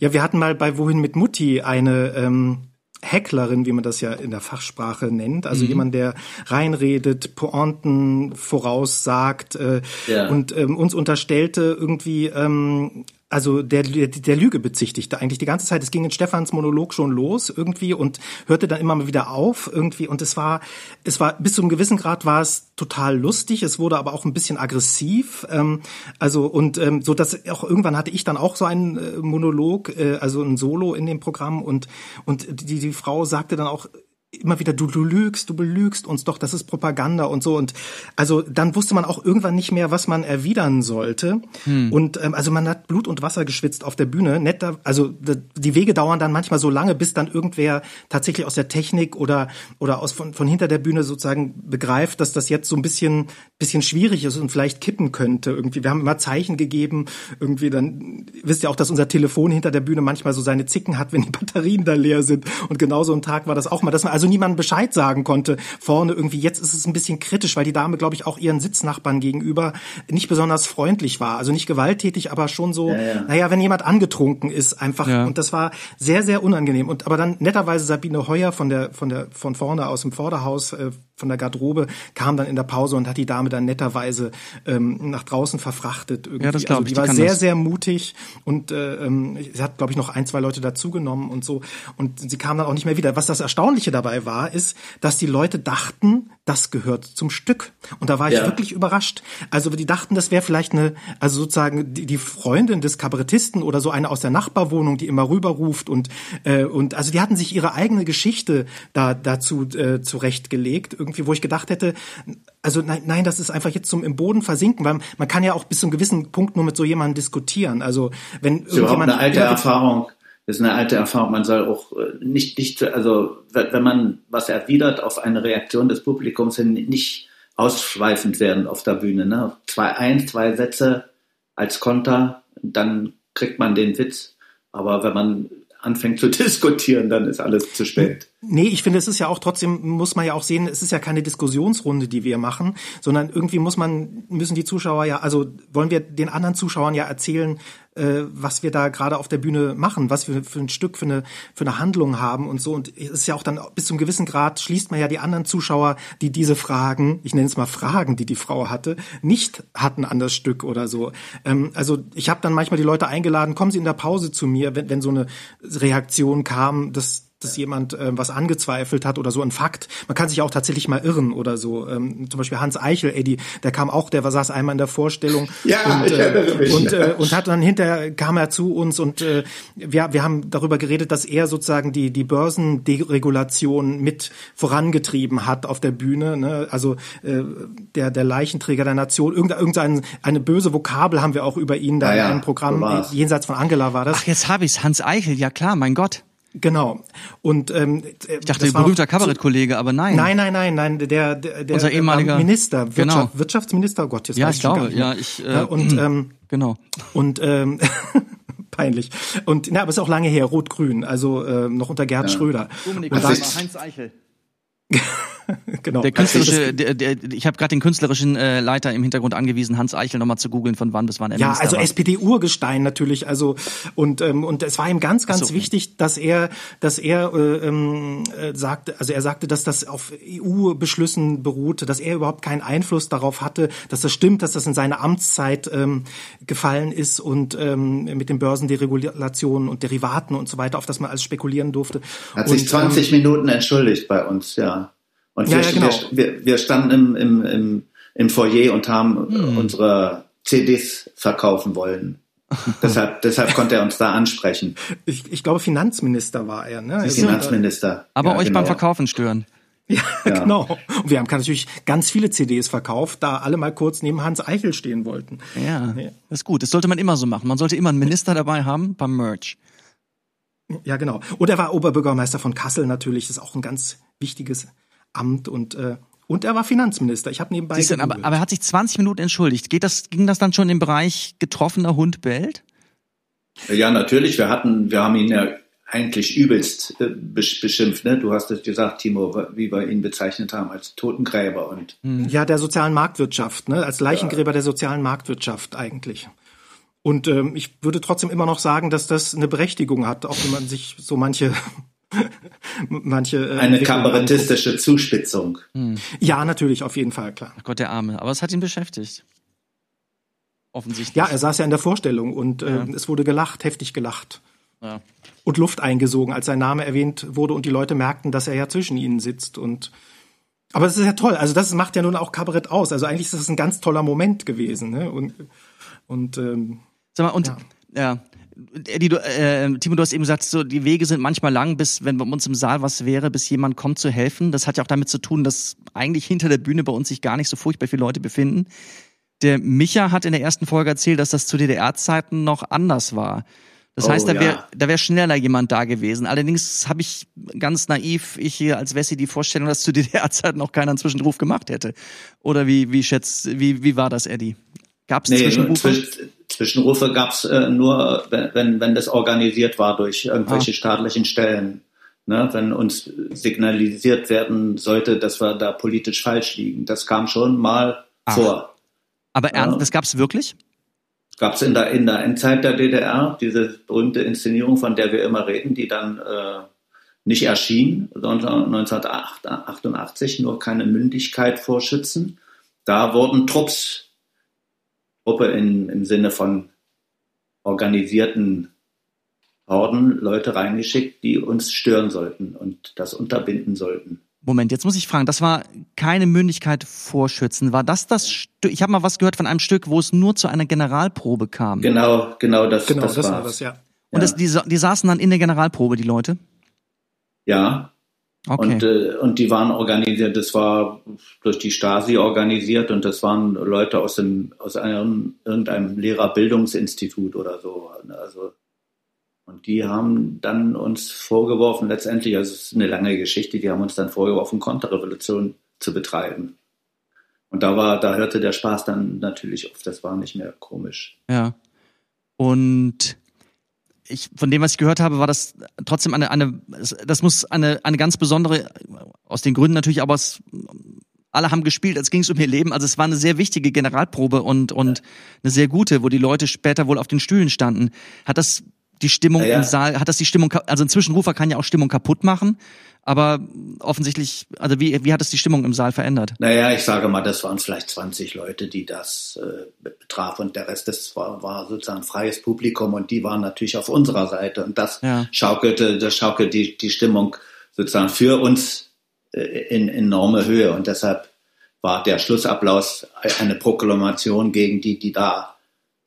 Ja, wir hatten mal bei Wohin mit Mutti eine ähm, Hecklerin, wie man das ja in der Fachsprache nennt, also mhm. jemand, der reinredet, Pointen voraussagt äh, ja. und ähm, uns unterstellte irgendwie ähm, also der, der, der Lüge bezichtigte eigentlich die ganze Zeit. Es ging in Stefans Monolog schon los irgendwie und hörte dann immer mal wieder auf irgendwie und es war, es war bis zu einem gewissen Grad war es total lustig. Es wurde aber auch ein bisschen aggressiv. Ähm, also und ähm, so dass auch irgendwann hatte ich dann auch so einen äh, Monolog, äh, also ein Solo in dem Programm und und die die Frau sagte dann auch immer wieder, du, du lügst, du belügst uns doch, das ist Propaganda und so. Und also dann wusste man auch irgendwann nicht mehr, was man erwidern sollte. Hm. Und ähm, also man hat Blut und Wasser geschwitzt auf der Bühne. Netter, also die Wege dauern dann manchmal so lange, bis dann irgendwer tatsächlich aus der Technik oder oder aus von, von hinter der Bühne sozusagen begreift, dass das jetzt so ein bisschen bisschen schwierig ist und vielleicht kippen könnte. Irgendwie, wir haben immer Zeichen gegeben. Irgendwie dann wisst ihr auch, dass unser Telefon hinter der Bühne manchmal so seine Zicken hat, wenn die Batterien da leer sind. Und genau so ein Tag war das auch mal, dass man also niemand Bescheid sagen konnte. Vorne irgendwie, jetzt ist es ein bisschen kritisch, weil die Dame, glaube ich, auch ihren Sitznachbarn gegenüber nicht besonders freundlich war. Also nicht gewalttätig, aber schon so, ja, ja. naja, wenn jemand angetrunken ist, einfach. Ja. Und das war sehr, sehr unangenehm. Und aber dann netterweise Sabine Heuer von der, von der, von vorne aus dem Vorderhaus, äh, von der Garderobe, kam dann in der Pause und hat die Dame dann netterweise ähm, nach draußen verfrachtet. Irgendwie. Ja, das also die ich, die war sehr, das. sehr mutig und äh, ähm, sie hat, glaube ich, noch ein, zwei Leute dazugenommen und so. Und sie kam dann auch nicht mehr wieder. Was das Erstaunliche dabei war, ist, dass die Leute dachten, das gehört zum Stück. Und da war ich ja. wirklich überrascht. Also die dachten, das wäre vielleicht eine, also sozusagen die, die Freundin des Kabarettisten oder so eine aus der Nachbarwohnung, die immer rüberruft und äh, und also die hatten sich ihre eigene Geschichte da dazu äh, zurechtgelegt, irgendwie, wo ich gedacht hätte, also nein, nein, das ist einfach jetzt zum im Boden versinken, weil man kann ja auch bis zu einem gewissen Punkt nur mit so jemandem diskutieren. Also wenn das ist irgendjemand eine alte Erfahrung das ist eine alte Erfahrung. Man soll auch äh, nicht, nicht, also wenn man was erwidert auf eine Reaktion des Publikums hin, nicht ausschweifend werden auf der Bühne. Ne? Zwei, ein, zwei Sätze als Konter, dann kriegt man den Witz. Aber wenn man anfängt zu (laughs) diskutieren, dann ist alles zu spät. Nee, ich finde, es ist ja auch trotzdem, muss man ja auch sehen, es ist ja keine Diskussionsrunde, die wir machen, sondern irgendwie muss man, müssen die Zuschauer ja, also wollen wir den anderen Zuschauern ja erzählen, äh, was wir da gerade auf der Bühne machen, was wir für ein Stück, für eine, für eine Handlung haben und so. Und es ist ja auch dann bis zum gewissen Grad schließt man ja die anderen Zuschauer, die diese Fragen, ich nenne es mal Fragen, die die Frau hatte, nicht hatten an das Stück oder so. Ähm, also ich habe dann manchmal die Leute eingeladen, kommen Sie in der Pause zu mir, wenn, wenn so eine Reaktion kam, dass dass jemand äh, was angezweifelt hat oder so ein Fakt. Man kann sich auch tatsächlich mal irren oder so. Ähm, zum Beispiel Hans Eichel, Eddie, der kam auch, der war, saß einmal in der Vorstellung (laughs) ja, und, äh, und, äh, (laughs) und hat dann hinterher kam er zu uns und äh, wir, wir haben darüber geredet, dass er sozusagen die, die Börsenderegulation mit vorangetrieben hat auf der Bühne. Ne? Also äh, der, der Leichenträger der Nation, irgendeine, irgendeine eine böse Vokabel haben wir auch über ihn da ja, in einem Programm, jenseits von Angela war das. Ach, jetzt habe ich's, Hans Eichel, ja klar, mein Gott. Genau. Und ähm, ich dachte, berühmter Kabarettkollege, aber nein. Nein, nein, nein, nein. Der, der, der unser ehemaliger Minister, Wirtschaft, genau. Wirtschaftsminister, oh Gott, jetzt ja, ich glaube, ja, ich äh, und (clears throat) ähm, genau und ähm, (laughs) peinlich. Und na, aber es ist auch lange her, Rot-Grün, also äh, noch unter Gerd ja. Schröder. Dominik, und Heinz Eichel. (laughs) (laughs) genau. Der künstlerische, der, der, ich habe gerade den künstlerischen äh, Leiter im Hintergrund angewiesen, Hans Eichel nochmal zu googeln, von wann bis wann er Ja, also SPD-Urgestein natürlich, also und ähm, und es war ihm ganz, ganz so. wichtig, dass er, dass er äh, ähm, äh, sagte, also er sagte, dass das auf EU-Beschlüssen beruhte, dass er überhaupt keinen Einfluss darauf hatte, dass das stimmt, dass das in seine Amtszeit ähm, gefallen ist und ähm, mit den Börsenderegulationen und Derivaten und so weiter, auf das man alles spekulieren durfte. Hat sich 20 ähm, Minuten entschuldigt bei uns, ja. Und wir, ja, genau. wir, wir, standen im, im, im, im Foyer und haben hm. unsere CDs verkaufen wollen. (laughs) deshalb, deshalb konnte er uns da ansprechen. Ich, ich glaube, Finanzminister war er, ne? Also, Finanzminister. Aber ja, euch genau. beim Verkaufen stören. (laughs) Ja, ja, genau. Und wir haben natürlich ganz viele CDs verkauft, da alle mal kurz neben Hans Eichel stehen wollten. Ja, ja, das ist gut. Das sollte man immer so machen. Man sollte immer einen Minister dabei haben beim Merch. Ja, genau. Und er war Oberbürgermeister von Kassel natürlich. Das ist auch ein ganz wichtiges Amt und äh, und er war Finanzminister. Ich habe nebenbei. Siehst du, aber, aber er hat sich 20 Minuten entschuldigt. Geht das, ging das dann schon im Bereich getroffener Hund bellt? Ja, natürlich. Wir hatten, wir haben ihn ja eigentlich übelst äh, beschimpft. Ne? Du hast es gesagt, Timo, wie wir ihn bezeichnet haben als Totengräber und hm. ja der sozialen Marktwirtschaft, ne? als Leichengräber ja. der sozialen Marktwirtschaft eigentlich. Und ähm, ich würde trotzdem immer noch sagen, dass das eine Berechtigung hat, auch wenn man sich so manche (laughs) manche. Äh, Eine kabarettistische Zuspitzung. Hm. Ja, natürlich, auf jeden Fall, klar. Ach Gott, der Arme. Aber es hat ihn beschäftigt. Offensichtlich. Ja, er saß ja in der Vorstellung und äh, ja. es wurde gelacht, heftig gelacht. Ja. Und Luft eingesogen, als sein Name erwähnt wurde und die Leute merkten, dass er ja zwischen ihnen sitzt und aber das ist ja toll. Also das macht ja nun auch Kabarett aus. Also eigentlich ist das ein ganz toller Moment gewesen. Ne? Und und ähm, Sag mal, und ja. ja Eddie, äh, Timo, du hast eben gesagt, so die Wege sind manchmal lang, bis wenn bei uns im Saal was wäre, bis jemand kommt zu helfen. Das hat ja auch damit zu tun, dass eigentlich hinter der Bühne bei uns sich gar nicht so furchtbar viele Leute befinden. Der Micha hat in der ersten Folge erzählt, dass das zu DDR-Zeiten noch anders war. Das Oh, heißt, da wäre ja. da wär schneller jemand da gewesen. Allerdings habe ich ganz naiv, ich hier als Wessi, die Vorstellung, dass zu DDR-Zeiten noch keiner einen Zwischenruf gemacht hätte. Oder wie, wie schätzt, wie, wie war das, Eddie? Gab es Nee, Zwischenrufe? Zwisch Zwischenrufe gab's äh, nur, wenn, wenn, das organisiert war durch irgendwelche Ah. staatlichen Stellen. Ne, wenn uns signalisiert werden sollte, dass wir da politisch falsch liegen. Das kam schon mal Ach. vor. Aber ernst, Ja. das gab's wirklich? Gab es in der, in der Endzeit der DDR diese berühmte Inszenierung, von der wir immer reden, die dann äh, nicht erschien, sondern 1988, nur keine Mündigkeit vor Schützen. Da wurden Trupps, Truppe in, im Sinne von organisierten Horden, Leute reingeschickt, die uns stören sollten und das unterbinden sollten. Moment, jetzt muss ich fragen, das war keine Mündigkeit vor Schützen. War das das Stück? Ich habe mal was gehört von einem Stück, wo es nur zu einer Generalprobe kam. Genau, genau das, Genau, das, das, war das, ja. Und das, die, die saßen dann in der Generalprobe, die Leute? Ja, Okay. Und, äh, und die waren organisiert, das war durch die Stasi organisiert und das waren Leute aus dem, aus einem, irgendeinem Lehrerbildungsinstitut oder so. Also, und die haben dann uns vorgeworfen, letztendlich, also es ist eine lange Geschichte, die haben uns dann vorgeworfen, Konterrevolution zu betreiben. Und da war, da hörte der Spaß dann natürlich auf, das war nicht mehr komisch. Ja. Und ich, von dem, was ich gehört habe, war das trotzdem eine, eine, das muss eine, eine ganz besondere, aus den Gründen natürlich, aber es, alle haben gespielt, als ging es um ihr Leben. Also es war eine sehr wichtige Generalprobe und, und eine sehr gute, wo die Leute später wohl auf den Stühlen standen. Hat das die Stimmung Ja, ja. im Saal, hat das die Stimmung, also ein Zwischenrufer kann ja auch Stimmung kaputt machen, aber offensichtlich, also wie, wie hat es die Stimmung im Saal verändert? Naja, ich sage mal, das waren vielleicht 20 Leute, die das äh, betraf und der Rest das war, war sozusagen freies Publikum und die waren natürlich auf unserer Seite und das Ja. schaukelte, das schaukelt die, die Stimmung sozusagen für uns äh, in enorme Höhe und deshalb war der Schlussapplaus eine Proklamation gegen die, die da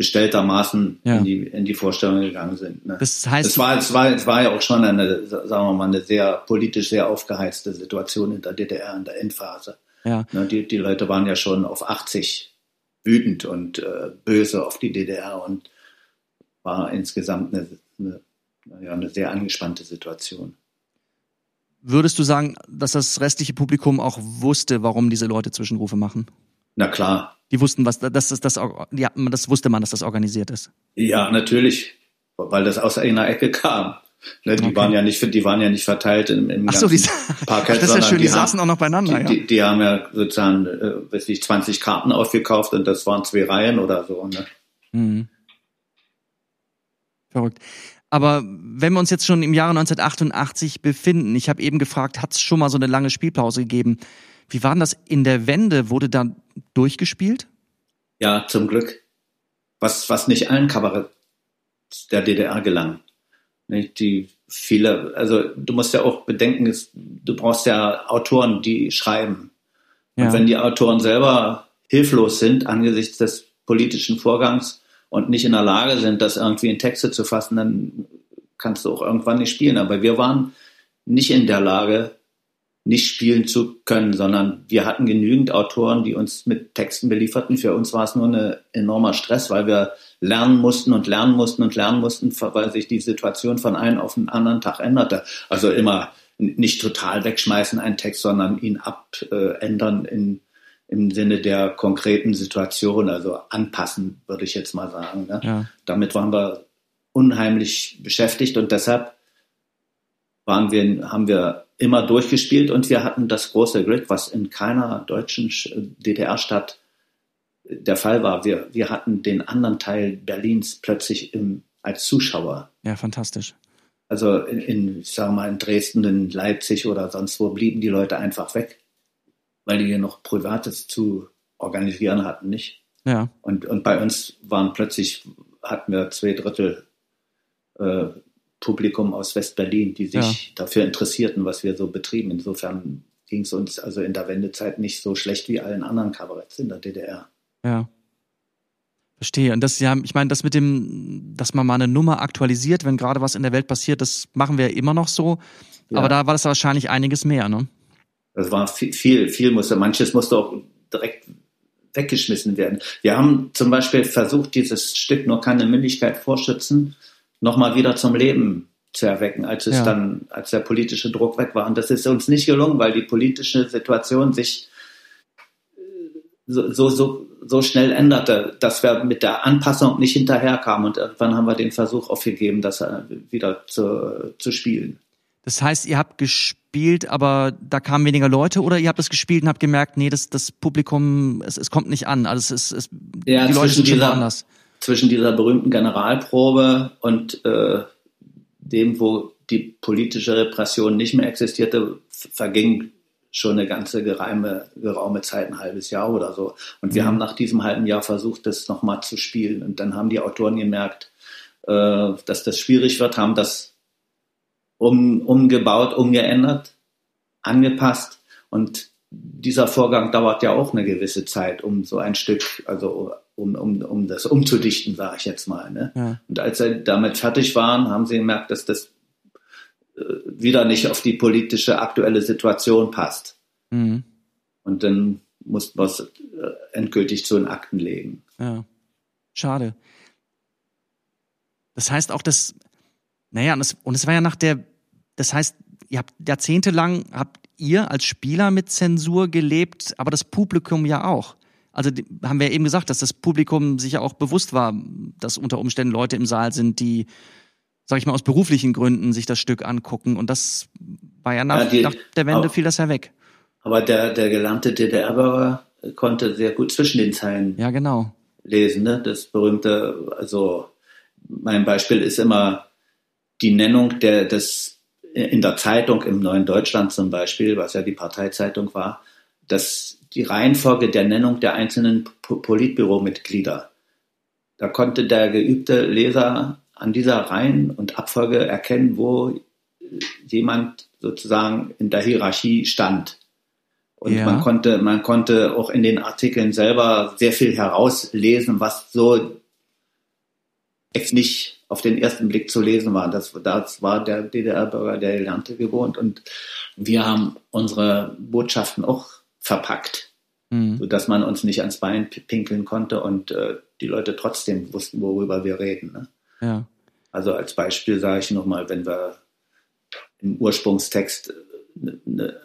bestelltermaßen Ja. in, die, in die Vorstellung gegangen sind. Ne? Das heißt, Es war, es, war, es war ja auch schon eine, sagen wir mal, eine sehr politisch sehr aufgeheizte Situation in der DDR in der Endphase. ja. Ne, die, die Leute waren ja schon auf 80 wütend und äh, böse auf die DDR und war insgesamt eine, eine, ja, eine sehr angespannte Situation. Würdest du sagen, dass das restliche Publikum auch wusste, warum diese Leute Zwischenrufe machen? Na klar, Die wussten, was das das, das, ja, das wusste man, dass das organisiert ist. ja, natürlich, weil das aus einer Ecke kam. Ne, die Okay. waren ja nicht, die waren ja nicht verteilt im, im Ach so, die, (laughs) Parkett, das ist ja schön, die, haben- saßen auch noch beieinander. Die, ja. die, die haben ja sozusagen, äh, weiß ich, 20 Karten aufgekauft und das waren zwei Reihen oder so. Ne? Mhm. Verrückt. Aber wenn wir uns jetzt schon im Jahre 1988 befinden, ich habe eben gefragt, hat es schon mal so eine lange Spielpause gegeben? Wie war denn das in der Wende? Wurde da durchgespielt? Ja, zum Glück. Was, was nicht allen Kabarett der DDR gelang. Nicht? Die viele, also du musst ja auch bedenken, du brauchst ja Autoren, die schreiben. Ja. Und wenn die Autoren selber hilflos sind angesichts des politischen Vorgangs und nicht in der Lage sind, das irgendwie in Texte zu fassen, dann kannst du auch irgendwann nicht spielen. Aber wir waren nicht in der Lage, nicht spielen zu können, sondern wir hatten genügend Autoren, die uns mit Texten belieferten. Für uns war es nur ein enormer Stress, weil wir lernen mussten und lernen mussten und lernen mussten, weil sich die Situation von einem auf den anderen Tag änderte. Also immer nicht total wegschmeißen einen Text, sondern ihn abändern in, im Sinne der konkreten Situation, also anpassen, würde ich jetzt mal sagen. Ne? Ja. Damit waren wir unheimlich beschäftigt und deshalb waren wir, haben wir immer durchgespielt und wir hatten das große Glück, was in keiner deutschen DDR-Stadt der Fall war. Wir, wir hatten den anderen Teil Berlins plötzlich im, als Zuschauer. Ja, fantastisch. Also in, in, ich sage mal, in Dresden, in Leipzig oder sonst wo blieben die Leute einfach weg, weil die hier noch Privates zu organisieren hatten, nicht? Ja. Und, und bei uns waren plötzlich, hatten wir zwei Drittel äh, Publikum aus West-Berlin, die sich Ja. dafür interessierten, was wir so betrieben. Insofern ging es uns also in der Wendezeit nicht so schlecht wie allen anderen Kabaretts in der DDR. Ja. Verstehe. Und das ja, ich meine, das mit dem, dass man mal eine Nummer aktualisiert, wenn gerade was in der Welt passiert, das machen wir immer noch so. Ja. Aber da war das wahrscheinlich einiges mehr, ne? Das war viel, viel, viel musste, manches musste auch direkt weggeschmissen werden. Wir haben zum Beispiel versucht, dieses Stück nur keine Mündigkeit vorschützen, nochmal wieder zum Leben zu erwecken, als es ja. dann, als der politische Druck weg war. Und das ist uns nicht gelungen, weil die politische Situation sich so, so, so schnell änderte, dass wir mit der Anpassung nicht hinterherkamen. Und irgendwann haben wir den Versuch aufgegeben, das äh, wieder zu, zu spielen. Das heißt, ihr habt gespielt, aber da kamen weniger Leute oder ihr habt es gespielt und habt gemerkt, nee, das, das Publikum, es, es kommt nicht an. Also es ist, es, ja, die Leute sind schon dieser, anders. Zwischen dieser berühmten Generalprobe und äh, dem, wo die politische Repression nicht mehr existierte, verging schon eine ganze gereime, geraume Zeit, ein halbes Jahr oder so. Und wir mhm. haben nach diesem halben Jahr versucht, das nochmal zu spielen. Und dann haben die Autoren gemerkt, äh, dass das schwierig wird, haben das um, umgebaut, umgeändert, angepasst. Und dieser Vorgang dauert ja auch eine gewisse Zeit, um so ein Stück, also um, um, um das umzudichten, sage ich jetzt mal. Ne? Ja. Und als sie damit fertig waren, haben sie gemerkt, dass das äh, wieder nicht auf die politische aktuelle Situation passt. Mhm. Und dann mussten wir es äh, endgültig zu den Akten legen. Ja. Schade. Das heißt auch, dass, naja, und es, und es war ja nach der, das heißt, ihr habt jahrzehntelang, habt ihr als Spieler mit Zensur gelebt, aber das Publikum ja auch. Also haben wir eben gesagt, dass das Publikum sich ja auch bewusst war, dass unter Umständen Leute im Saal sind, die sag ich mal, aus beruflichen Gründen sich das Stück angucken. Und das war ja nach, ja, die, nach der Wende aber, fiel das ja weg. Aber der, der gelernte DDR-Bürger konnte sehr gut zwischen den Zeilen ja, genau. lesen. Ne? Das berühmte, also mein Beispiel ist immer die Nennung der, des, in der Zeitung im Neuen Deutschland zum Beispiel, was ja die Parteizeitung war, dass die Reihenfolge der Nennung der einzelnen Politbüromitglieder. Da konnte der geübte Leser an dieser Reihen- und Abfolge erkennen, wo jemand sozusagen in der Hierarchie stand. Und ja. man konnte, man konnte auch in den Artikeln selber sehr viel herauslesen, was so jetzt nicht auf den ersten Blick zu lesen war. Das, das war der DDR-Bürger, der Gelernte gewohnt. Und wir haben unsere Botschaften auch verpackt, mhm. sodass man uns nicht ans Bein pinkeln konnte und äh, die Leute trotzdem wussten, worüber wir reden. Ne? Ja. Also als Beispiel sage ich nochmal, wenn wir im Ursprungstext eine, eine,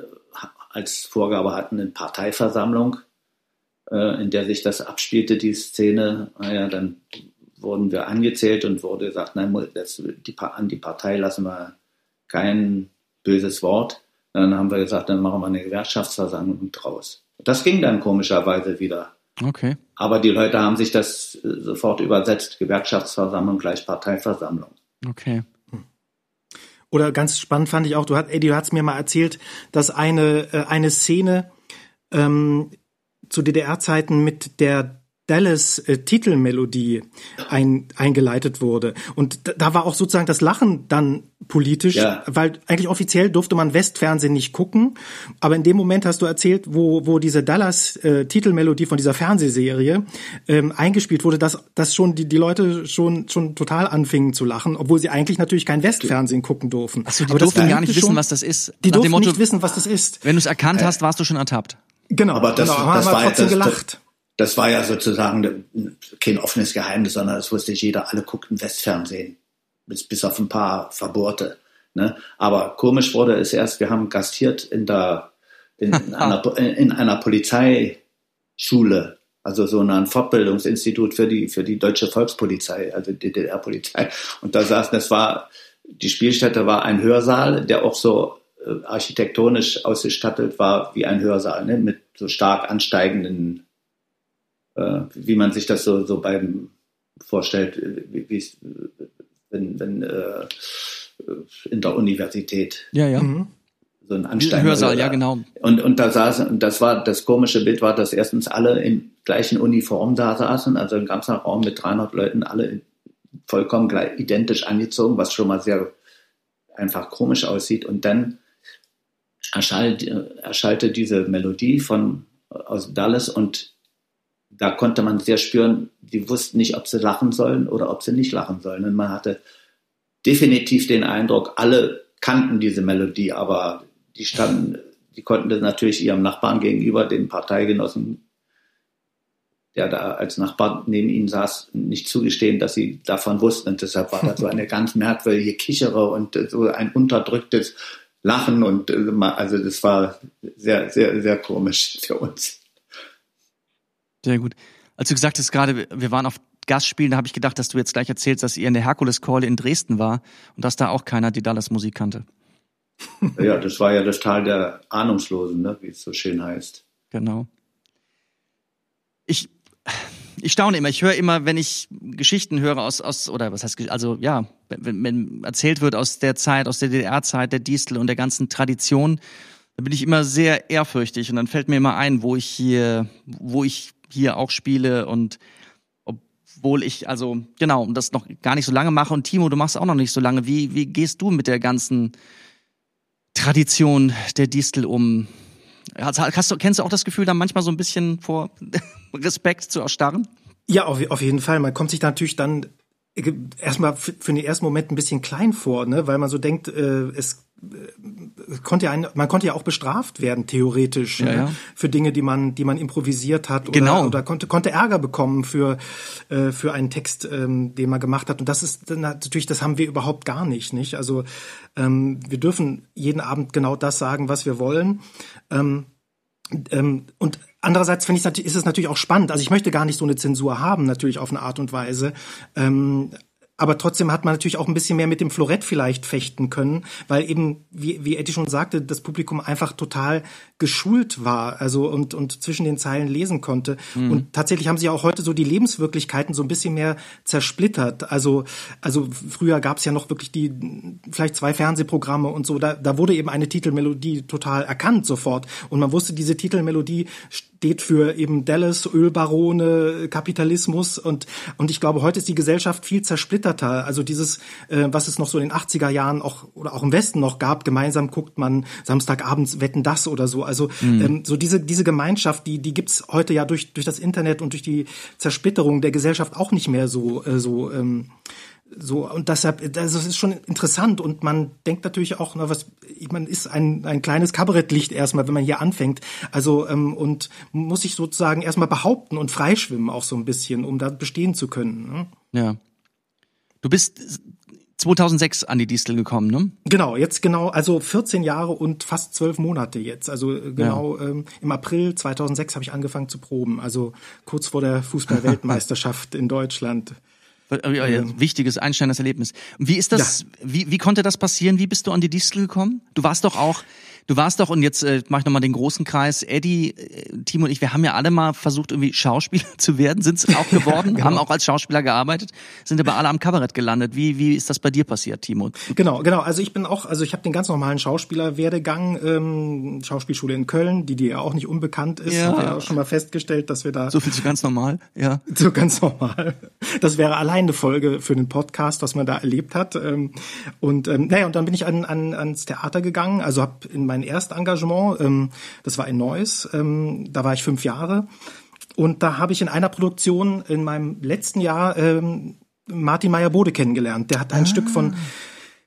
als Vorgabe hatten, eine Parteiversammlung, äh, in der sich das abspielte, die Szene, naja, dann wurden wir angezählt und wurde gesagt, nein, das, die, an die Partei lassen wir kein böses Wort. Dann haben wir gesagt, dann machen wir eine Gewerkschaftsversammlung draus. Das ging dann komischerweise wieder. Okay. Aber die Leute haben sich das äh, sofort übersetzt. Gewerkschaftsversammlung gleich Parteiversammlung. Okay. Oder ganz spannend fand ich auch, du hast, Eddie, du hast mir mal erzählt, dass eine, äh, eine Szene ähm, zu DDR-Zeiten mit der Dallas äh, Titelmelodie ein, eingeleitet wurde. Und da, da war auch sozusagen das Lachen dann politisch, ja. weil eigentlich offiziell durfte man Westfernsehen nicht gucken. Aber in dem Moment hast du erzählt, wo, wo diese Dallas äh, Titelmelodie von dieser Fernsehserie ähm, eingespielt wurde, dass, dass schon die, die Leute schon, schon total anfingen zu lachen, obwohl sie eigentlich natürlich kein Westfernsehen gucken durften. Achso, die Aber durften gar nicht wissen, schon, was das ist. Die durften Motto, nicht wissen, was das ist. Wenn du es erkannt hast, warst du schon ertappt. Genau, aber das, genau, das, das war trotzdem das, gelacht das war ja sozusagen kein offenes Geheimnis, sondern das wusste jeder. Alle guckten Westfernsehen, bis, bis auf ein paar Verbohrte. Ne? Aber komisch wurde es erst, wir haben gastiert in, der, in, in, (laughs) einer, in einer Polizeischule, also so ein Fortbildungsinstitut für die, für die deutsche Volkspolizei, also DDR-Polizei. Und da saßen, das war, die Spielstätte war ein Hörsaal, der auch so äh, architektonisch ausgestattet war wie ein Hörsaal, ne? mit so stark ansteigenden äh, wie man sich das so, so beim vorstellt, wie, wie wenn, wenn äh, in der Universität. Ja, ja. Mhm. So ein Ansteigen. Hörsaal, ja, genau. Und, und da saßen, das war, das komische Bild war, dass erstens alle in gleichen Uniformen da saßen, also ein ganzer Raum mit 300 Leuten, alle vollkommen gleich, identisch angezogen, was schon mal sehr einfach komisch aussieht. Und dann erschallte, erschallte diese Melodie von, aus Dallas und da konnte man sehr spüren, die wussten nicht, ob sie lachen sollen oder ob sie nicht lachen sollen. Und man hatte definitiv den Eindruck, alle kannten diese Melodie, aber die standen, die konnten das natürlich ihrem Nachbarn gegenüber, den Parteigenossen, der da als Nachbar neben ihnen saß, nicht zugestehen, dass sie davon wussten. Und deshalb war das so eine ganz merkwürdige Kichere und so ein unterdrücktes Lachen. Und also das war sehr, sehr, sehr komisch für uns. Sehr gut. Als du gesagt hast gerade, wir waren auf Gastspielen, da habe ich gedacht, dass du jetzt gleich erzählst, dass ihr in der Herkules Call in Dresden war und dass da auch keiner die Dallas Musik kannte. (laughs) Ja, das war ja das Tal der Ahnungslosen, ne? wie es so schön heißt. Genau. Ich, ich staune immer. Ich höre immer, wenn ich Geschichten höre aus, aus oder was heißt, also ja, wenn, wenn erzählt wird aus der Zeit, aus der DDR-Zeit, der Distel und der ganzen Tradition, dann bin ich immer sehr ehrfürchtig und dann fällt mir immer ein, wo ich hier, wo ich hier auch spiele und obwohl ich, also genau, das noch gar nicht so lange mache und Timo, du machst auch noch nicht so lange. Wie, wie gehst du mit der ganzen Tradition der Distel um? Hast du, kennst du auch das Gefühl, da manchmal so ein bisschen vor (laughs) Respekt zu erstarren? Ja, auf, auf jeden Fall. Man kommt sich da natürlich dann erstmal für den ersten Moment ein bisschen klein vor, ne? weil man so denkt, äh, es äh, konnte ja ein, man konnte ja auch bestraft werden theoretisch ja, ne? ja. für Dinge, die man die man improvisiert hat oder, genau. oder konnte konnte Ärger bekommen für äh, für einen Text, ähm, den man gemacht hat und das ist natürlich das haben wir überhaupt gar nicht, nicht? Also ähm, wir dürfen jeden Abend genau das sagen, was wir wollen. Ähm, ähm, und andererseits finde ich ist es natürlich auch spannend. Also ich möchte gar nicht so eine Zensur haben, natürlich auf eine Art und Weise. Ähm, aber trotzdem hat man natürlich auch ein bisschen mehr mit dem Florett vielleicht fechten können, weil eben, wie, wie Eddie schon sagte, das Publikum einfach total geschult war, also und, und zwischen den Zeilen lesen konnte. Mhm. Und tatsächlich haben sie auch heute so die Lebenswirklichkeiten so ein bisschen mehr zersplittert. Also, also früher gab es ja noch wirklich die, vielleicht zwei Fernsehprogramme und so, da, da wurde eben eine Titelmelodie total erkannt sofort. Und man wusste, diese Titelmelodie steht für eben Dallas, Ölbarone, Kapitalismus und, und ich glaube, heute ist die Gesellschaft viel zersplitterter. Also dieses, äh, was es noch so in den 80er Jahren auch oder auch im Westen noch gab, gemeinsam guckt man Samstagabends Wetten das oder so. Also mhm. ähm, so diese, diese Gemeinschaft, die, die gibt's heute ja durch, durch das Internet und durch die Zersplitterung der Gesellschaft auch nicht mehr so, äh, so ähm, so, und deshalb, das ist schon interessant und man denkt natürlich auch, na, was, man ist ein, ein kleines Kabarettlicht erstmal, wenn man hier anfängt. Also, ähm, und muss sich sozusagen erstmal behaupten und freischwimmen auch so ein bisschen, um da bestehen zu können. Ne? Ja. Du bist 2006 an die Distel gekommen, ne? Genau, jetzt genau, also 14 Jahre und fast zwölf Monate jetzt. Also äh, genau ja. ähm, im April 2006 habe ich angefangen zu proben, also kurz vor der Fußball-Weltmeisterschaft in Deutschland. Ähm, Wichtiges, einschneidendes Erlebnis. Wie ist das, ja. wie, wie konnte das passieren? Wie bist du an die Distel gekommen? Du warst doch auch Du warst doch, und jetzt äh, mache ich nochmal den großen Kreis, Eddie, äh, Timo und ich, wir haben ja alle mal versucht, irgendwie Schauspieler (laughs) zu werden, sind es auch geworden, (laughs) genau. haben auch als Schauspieler gearbeitet, sind aber alle am Kabarett gelandet. Wie, wie ist das bei dir passiert, Timo? Genau, genau. Also ich bin auch, also ich habe den ganz normalen Schauspielerwerdegang, ähm, Schauspielschule in Köln, die dir ja auch nicht unbekannt ist. Ja. Haben wir ja auch schon mal festgestellt, dass wir da. So viel zu ganz normal, ja. (laughs) So ganz normal. Das wäre allein eine Folge für den Podcast, was man da erlebt hat. Ähm, und ähm, naja, und dann bin ich an, an, ans Theater gegangen, also habe in mein Erstengagement. Ähm, das war in Neuss. Ähm, da war ich fünf Jahre. Und da habe ich in einer Produktion in meinem letzten Jahr ähm, Martin Meyer-Bode kennengelernt. Der hat ein ah. Stück von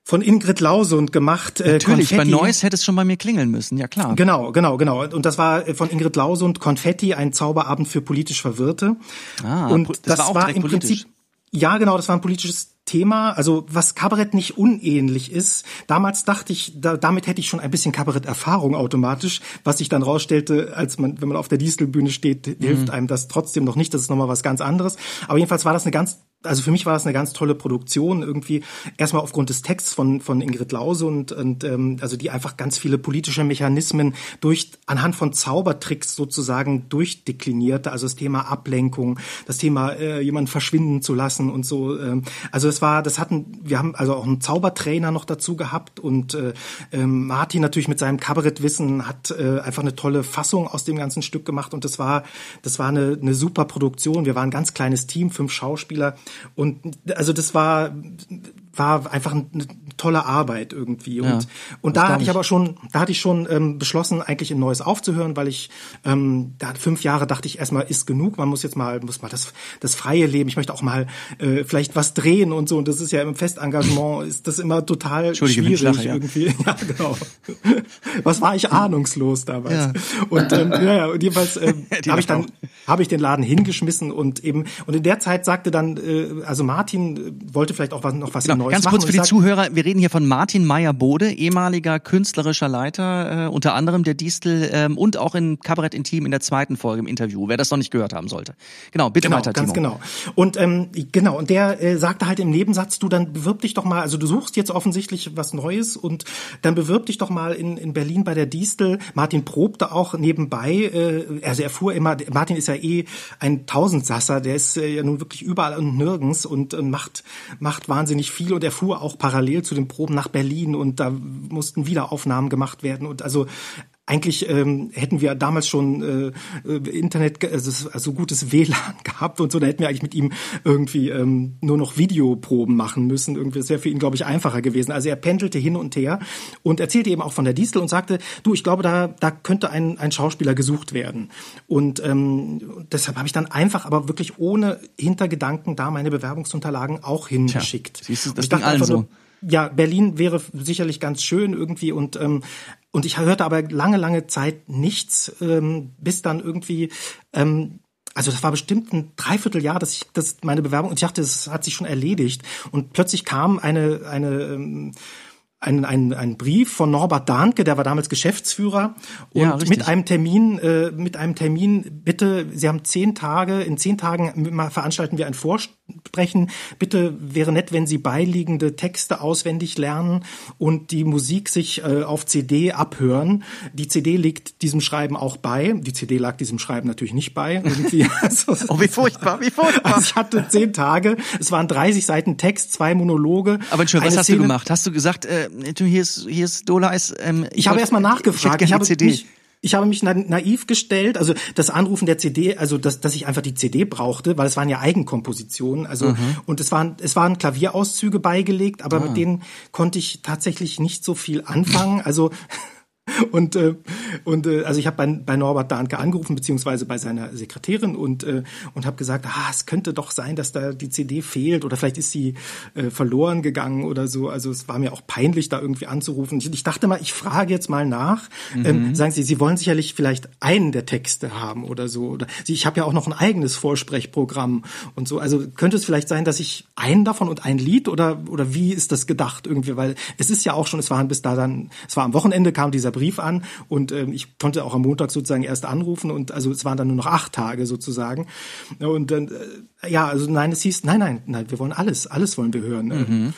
von Ingrid Lausund gemacht. Äh, Natürlich, Konfetti. bei Neuss hätte es schon bei mir klingeln müssen, ja klar. Genau, genau, genau. Und das war äh, von Ingrid Lausund Konfetti, ein Zauberabend für politisch Verwirrte. Ah, und das, das war, war im politisch. Prinzip ja, genau, das war ein politisches Thema, also was Kabarett nicht unähnlich ist. Damals dachte ich, da, damit hätte ich schon ein bisschen Kabarett-Erfahrung automatisch, was sich dann rausstellte, als man, wenn man auf der Distelbühne steht, hilft mhm. einem das trotzdem noch nicht. Das ist nochmal was ganz anderes. Aber jedenfalls war das eine ganz also für mich war das eine ganz tolle Produktion irgendwie. Erstmal aufgrund des Texts von von Ingrid Lause und und ähm, also die einfach ganz viele politische Mechanismen durch anhand von Zaubertricks sozusagen durchdeklinierte. Also das Thema Ablenkung das Thema äh, jemanden verschwinden zu lassen und so ähm, also es war das hatten wir haben also auch einen Zaubertrainer noch dazu gehabt und äh, äh, Martin natürlich mit seinem Kabarettwissen hat äh, einfach eine tolle Fassung aus dem ganzen Stück gemacht und das war das war eine eine super Produktion. Wir waren ein ganz kleines Team fünf Schauspieler und also das war war einfach eine tolle Arbeit irgendwie. Und, ja, und da hatte ich aber schon, da hatte ich schon ähm, beschlossen, eigentlich ein neues aufzuhören, weil ich ähm, da fünf Jahre dachte ich erstmal, ist genug, man muss jetzt mal, muss mal das, das freie Leben, ich möchte auch mal äh, vielleicht was drehen und so. Und das ist ja im Festengagement, (laughs) ist das immer total schwierig lache, ja. irgendwie. (laughs) Ja, genau. (laughs) was war ich ahnungslos damals? Ja. Und ähm, ja, ja, und jedenfalls ähm, habe ich dann habe ich den Laden hingeschmissen und eben und in der Zeit sagte dann äh, also Martin äh, wollte vielleicht auch was, noch was genau, Neues ganz machen. Ganz kurz für die sag, Zuhörer, wir reden hier von Martin Meyer-Bode, ehemaliger künstlerischer Leiter, äh, unter anderem der Distel ähm, und auch in Kabarett Intim in der zweiten Folge im Interview, wer das noch nicht gehört haben sollte. Genau, bitte genau, weiter, ganz genau. Und ähm, genau, und der äh, sagte halt im Nebensatz, du dann bewirb dich doch mal, also du suchst jetzt offensichtlich was Neues und dann bewirb dich doch mal in, in Berlin bei der Distel. Martin probte auch nebenbei, äh, also er fuhr immer, Martin ist ja eh ein Tausendsasser, der ist äh, ja nun wirklich überall und nirgends und äh, macht, macht wahnsinnig viel und er fuhr auch parallel zu den Proben nach Berlin und da mussten wieder Aufnahmen gemacht werden und also eigentlich ähm, hätten wir damals schon äh, äh Internet, also, also gutes WLAN (laughs) gehabt und so, da hätten wir eigentlich mit ihm irgendwie ähm, nur noch Videoproben machen müssen. Irgendwie das wäre für ihn, glaube ich, einfacher gewesen. Also er pendelte hin und her und erzählte eben auch von der Distel und sagte, du, ich glaube, da, da könnte ein, ein Schauspieler gesucht werden. Und ähm, deshalb habe ich dann einfach, aber wirklich ohne Hintergedanken da meine Bewerbungsunterlagen auch hingeschickt. Tja, siehst du, das ging allen so ja, Berlin wäre sicherlich ganz schön irgendwie und ähm, und ich hörte aber lange, lange Zeit nichts, ähm, bis dann irgendwie ähm, also das war bestimmt ein Dreivierteljahr, dass ich das meine Bewerbung und ich dachte, das hat sich schon erledigt. Und plötzlich kam eine eine ähm, ein, ein, ein Brief von Norbert Dahnke, der war damals Geschäftsführer und ja, mit einem Termin, äh, mit einem Termin, bitte, Sie haben zehn Tage, in zehn Tagen veranstalten wir ein Vorsprechen. Bitte wäre nett, wenn Sie beiliegende Texte auswendig lernen und die Musik sich äh, auf CD abhören. Die CD liegt diesem Schreiben auch bei. Die CD lag diesem Schreiben natürlich nicht bei. (laughs) Also, oh, wie furchtbar, wie furchtbar. Also ich hatte zehn Tage, es waren 30 Seiten Text, zwei Monologe. Aber schön, was hast Szene. du gemacht? Hast du gesagt, äh, hier ist, hier ist Dola ist. Ähm, ich, ich habe erstmal nachgefragt. Ich, ich habe CD. Mich, ich habe mich naiv gestellt, also das Anrufen der CD, also dass, dass ich einfach die CD brauchte, weil es waren ja Eigenkompositionen, also mhm. und es waren es waren Klavierauszüge beigelegt, aber ah. mit denen konnte ich tatsächlich nicht so viel anfangen. Also und äh, und äh, also ich habe bei, bei Norbert Dahnke angerufen beziehungsweise bei seiner Sekretärin und äh, und habe gesagt, ah, es könnte doch sein, dass da die CD fehlt oder vielleicht ist sie äh, verloren gegangen oder so. Also es war mir auch peinlich, da irgendwie anzurufen. Ich, ich dachte mal, ich frage jetzt mal nach. Mhm. Ähm, sagen Sie, Sie wollen sicherlich vielleicht einen der Texte haben oder so. Oder ich habe ja auch noch ein eigenes Vorsprechprogramm und so. Also könnte es vielleicht sein, dass ich einen davon und ein Lied oder oder wie ist das gedacht irgendwie? Weil es ist ja auch schon, es waren bis da dann, es war am Wochenende kam dieser Brief an und ähm, ich konnte auch am Montag sozusagen erst anrufen und also es waren dann nur noch acht Tage sozusagen. Und dann, äh, ja, also nein, es hieß, nein, nein, nein, wir wollen alles, alles wollen wir hören. Mhm.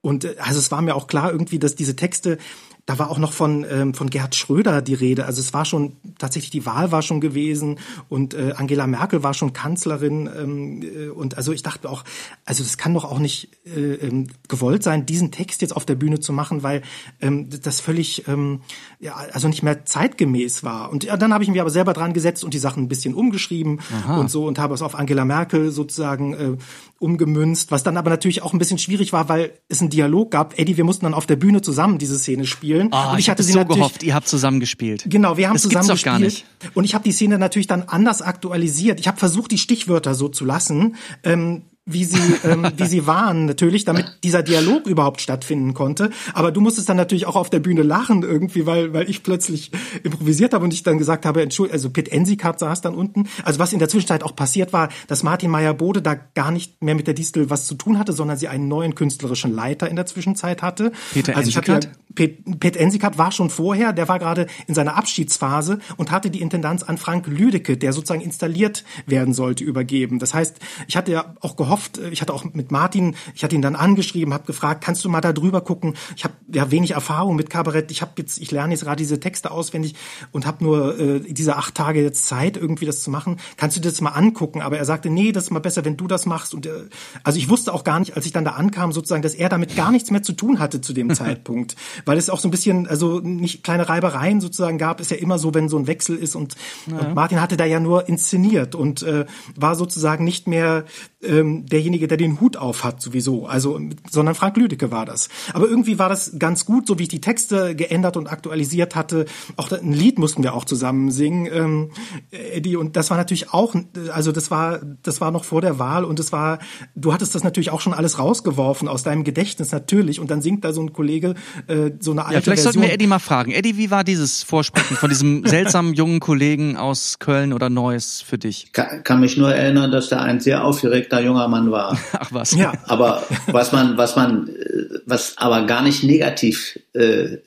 Und äh, also es war mir auch klar irgendwie, dass diese Texte da war auch noch von, ähm, von Gerhard Schröder die Rede. Also es war schon, tatsächlich die Wahl war schon gewesen und äh, Angela Merkel war schon Kanzlerin. Ähm, äh, und also ich dachte auch, also das kann doch auch nicht äh, ähm, gewollt sein, diesen Text jetzt auf der Bühne zu machen, weil ähm, das völlig, ähm, ja, also nicht mehr zeitgemäß war. Und ja, dann habe ich mich aber selber dran gesetzt und die Sachen ein bisschen umgeschrieben Aha. und so und habe es auf Angela Merkel sozusagen äh, umgemünzt, was dann aber natürlich auch ein bisschen schwierig war, weil es einen Dialog gab. Eddie, wir mussten dann auf der Bühne zusammen diese Szene spielen. Oh, und ich, ich hatte sie so gehofft, ihr habt zusammen gespielt. Genau, wir haben das zusammen gespielt. Gar nicht. Und ich habe die Szene natürlich dann anders aktualisiert. Ich habe versucht, die Stichwörter so zu lassen. Ähm, wie sie, ähm, (laughs) wie sie waren, natürlich, damit dieser Dialog überhaupt stattfinden konnte. Aber du musstest dann natürlich auch auf der Bühne lachen irgendwie, weil, weil ich plötzlich improvisiert habe und ich dann gesagt habe, Entschuldigung, also Pitt Ensikat saß dann unten. Also was in der Zwischenzeit auch passiert war, dass Martin Meyer-Bode da gar nicht mehr mit der Distel was zu tun hatte, sondern sie einen neuen künstlerischen Leiter in der Zwischenzeit hatte. Peter also Ensikat? Pet, Pet Ensikat war schon vorher, der war gerade in seiner Abschiedsphase und hatte die Intendanz an Frank Lüdecke, der sozusagen installiert werden sollte, übergeben. Das heißt, ich hatte ja auch gehofft, ich hatte auch mit Martin, ich hatte ihn dann angeschrieben, habe gefragt, kannst du mal da drüber gucken? Ich habe ja wenig Erfahrung mit Kabarett, ich habe jetzt, ich lerne jetzt gerade diese Texte auswendig und habe nur äh, diese acht Tage jetzt Zeit, irgendwie das zu machen. Kannst du dir das mal angucken? Aber er sagte, nee, das ist mal besser, wenn du das machst. Und äh, also ich wusste auch gar nicht, als ich dann da ankam, sozusagen, dass er damit gar nichts mehr zu tun hatte zu dem (laughs) Zeitpunkt weil es auch so ein bisschen, also nicht kleine Reibereien sozusagen gab, ist ja immer so, wenn so ein Wechsel ist und, ja. und Martin hatte da ja nur inszeniert und äh, war sozusagen nicht mehr ähm, derjenige, der den Hut auf hat, sowieso. Also, sondern Frank Lüdecke war das. Aber irgendwie war das ganz gut, so wie ich die Texte geändert und aktualisiert hatte. Auch ein Lied mussten wir auch zusammen singen, ähm, Eddie. Und das war natürlich auch, also das war, das war noch vor der Wahl und es war, du hattest das natürlich auch schon alles rausgeworfen aus deinem Gedächtnis natürlich. Und dann singt da so ein Kollege äh, so eine alte Ja, vielleicht Version. sollten wir Eddie mal fragen. Eddie, wie war dieses Vorsprechen von diesem (laughs) seltsamen jungen Kollegen aus Köln oder Neuss für dich? Kann, kann mich nur erinnern, dass der ein sehr aufgeregter junger Mann war. (laughs) Ach was. Ja. Aber was man, was man, äh, was aber gar nicht negativ äh,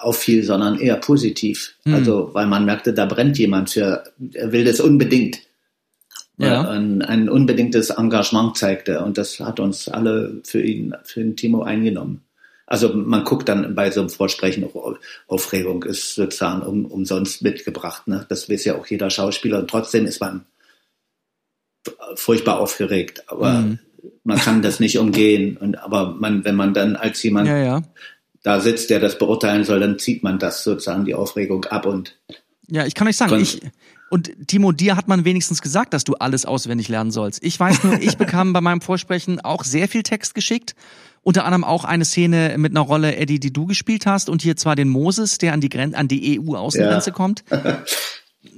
auffiel, sondern eher positiv. Hm. Also, weil man merkte, da brennt jemand für, er will das unbedingt. Ja. Ein, ein unbedingtes Engagement zeigte und das hat uns alle für ihn, für den Timo eingenommen. Also man guckt dann bei so einem Vorsprechen, auch Aufregung ist sozusagen um, umsonst mitgebracht. Ne? Das weiß ja auch jeder Schauspieler und trotzdem ist man furchtbar aufgeregt. Aber Mhm. man kann das nicht umgehen. Und aber man, wenn man dann als jemand Ja, ja. da sitzt, der das beurteilen soll, dann zieht man das sozusagen die Aufregung ab und Ja, ich kann euch sagen, ich und Timo, dir hat man wenigstens gesagt, dass du alles auswendig lernen sollst. Ich weiß nur, ich bekam bei meinem Vorsprechen auch sehr viel Text geschickt. Unter anderem auch eine Szene mit einer Rolle, Eddie, die du gespielt hast, und hier zwar den Moses, der an die, Gren an die EU-Außengrenze Ja. kommt. (laughs)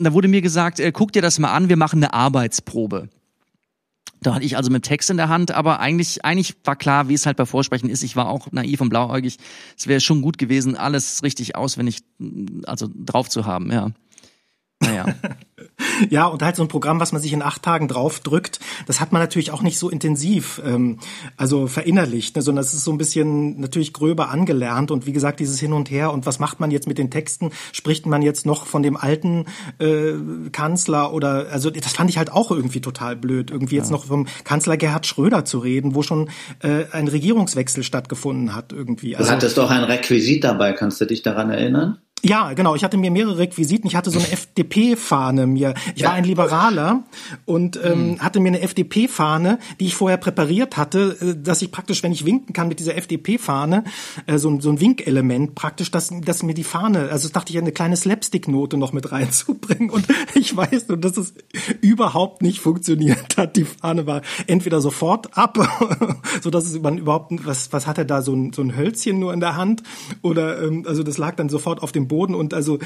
Da wurde mir gesagt, äh, guck dir das mal an, wir machen eine Arbeitsprobe. Da hatte ich also mit Text in der Hand, aber eigentlich, eigentlich war klar, wie es halt bei Vorsprechen ist. Ich war auch naiv und blauäugig. Es wäre schon gut gewesen, alles richtig auswendig, also drauf zu haben, ja. Naja. (laughs) Ja, und halt so ein Programm, was man sich in acht Tagen draufdrückt, das hat man natürlich auch nicht so intensiv, ähm, also verinnerlicht, ne, sondern es ist so ein bisschen natürlich gröber angelernt und wie gesagt, dieses Hin und Her und was macht man jetzt mit den Texten? Spricht man jetzt noch von dem alten äh, Kanzler oder, also das fand ich halt auch irgendwie total blöd, irgendwie jetzt noch vom Kanzler Gerhard Schröder zu reden, wo schon äh, ein Regierungswechsel stattgefunden hat irgendwie. du Also, hattest doch ein Requisit dabei. Kannst du dich daran erinnern? Ja, genau. Ich hatte mir mehrere Requisiten. Ich hatte so eine (laughs) FDP-Fahne mir. Ich war ein Liberaler und ähm, hatte mir eine FDP-Fahne, die ich vorher präpariert hatte, äh, dass ich praktisch, wenn ich winken kann mit dieser FDP-Fahne, äh, so, ein- so ein Winkelement praktisch, dass, dass mir die Fahne, also dachte ich, eine kleine Slapstick-Note noch mit reinzubringen. Und (laughs) ich weiß nur, dass es überhaupt nicht funktioniert hat. Die Fahne war entweder sofort ab, (laughs) so dass es man überhaupt, was, was hat er da, so ein, so ein Hölzchen nur in der Hand? Oder, ähm, also das lag dann sofort auf dem Boden und also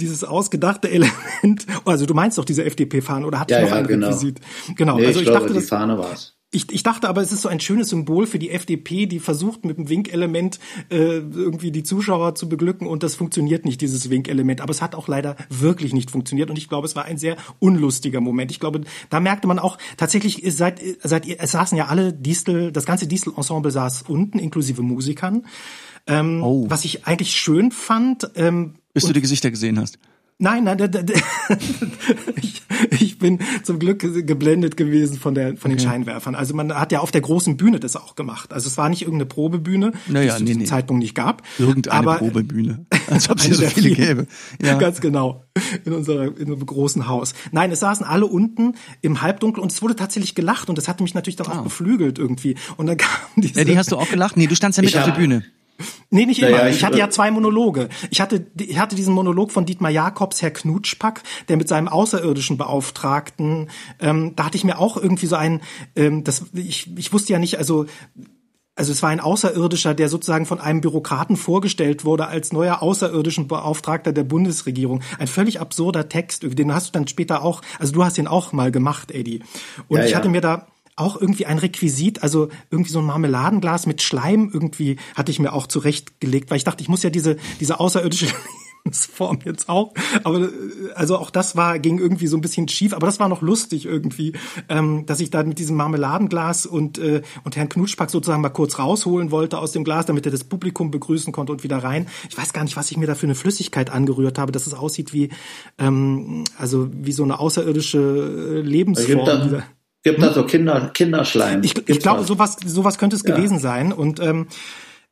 dieses ausgedachte Element, (laughs) also du meinst doch diese FDP-Fahne oder hatte Ja, ich noch ja, ein genau. Requisit? Genau, Nee, also ich, ich, glaube, dachte, die das, Fahne war's. ich, ich dachte aber, es ist so ein schönes Symbol für die FDP, die versucht mit dem Winkelement äh, irgendwie die Zuschauer zu beglücken und das funktioniert nicht, dieses Winkelement. Aber es hat auch leider wirklich nicht funktioniert und ich glaube, es war ein sehr unlustiger Moment. Ich glaube, da merkte man auch tatsächlich, seit, seit ihr, es saßen ja alle Distel, das ganze Distel-Ensemble saß unten, inklusive Musikern. Ähm, Oh. Was ich eigentlich schön fand, ähm, Bis du die Gesichter gesehen hast. Nein, nein, da, da, da, ich, ich bin zum Glück geblendet gewesen von der von den Scheinwerfern. Also man hat ja auf der großen Bühne das auch gemacht. Also es war nicht irgendeine Probebühne, Naja, die es zu nee, diesem nee. Zeitpunkt nicht gab. Irgendeine aber Probebühne. (laughs) Als ob es hier so viele gäbe. Ja. (laughs) Ganz genau. In unserer, in einem großen Haus. Nein, es saßen alle unten im Halbdunkel und es wurde tatsächlich gelacht und das hatte mich natürlich dann auch beflügelt irgendwie. Und dann (laughs) kam diese. Eddie, hast du auch gelacht? Nee, du standst ja mit Ich auf der Bühne. Nee, nicht Naja, immer. ich- Ich hatte ja zwei Monologe. Ich hatte, ich hatte diesen Monolog von Dietmar Jakobs, Herr Knutschpack, der mit seinem außerirdischen Beauftragten, ähm, da hatte ich mir auch irgendwie so ein, ähm, das, ich, ich wusste ja nicht, also also es war ein Außerirdischer, der sozusagen von einem Bürokraten vorgestellt wurde als neuer außerirdischen Beauftragter der Bundesregierung. Ein völlig absurder Text, den hast du dann später auch, also du hast den auch mal gemacht, Eddie. Und Ja, ich ja. hatte mir da auch irgendwie ein Requisit, also irgendwie so ein Marmeladenglas mit Schleim irgendwie hatte ich mir auch zurechtgelegt, weil ich dachte, ich muss ja diese, diese außerirdische (laughs) Lebensform jetzt auch. Aber äh, also auch das war, ging irgendwie so ein bisschen schief, aber das war noch lustig irgendwie, ähm, dass ich da mit diesem Marmeladenglas und, äh, und Herrn Knutschpack sozusagen mal kurz rausholen wollte aus dem Glas, damit er das Publikum begrüßen konnte und wieder rein. Ich weiß gar nicht, was ich mir da für eine Flüssigkeit angerührt habe, dass es aussieht wie, ähm, also wie so eine außerirdische äh, Lebensform. da. Gibt da so Kinder, Kinderschleim? Ich, ich glaube, was? sowas, sowas könnte es Ja. gewesen sein. Und ähm,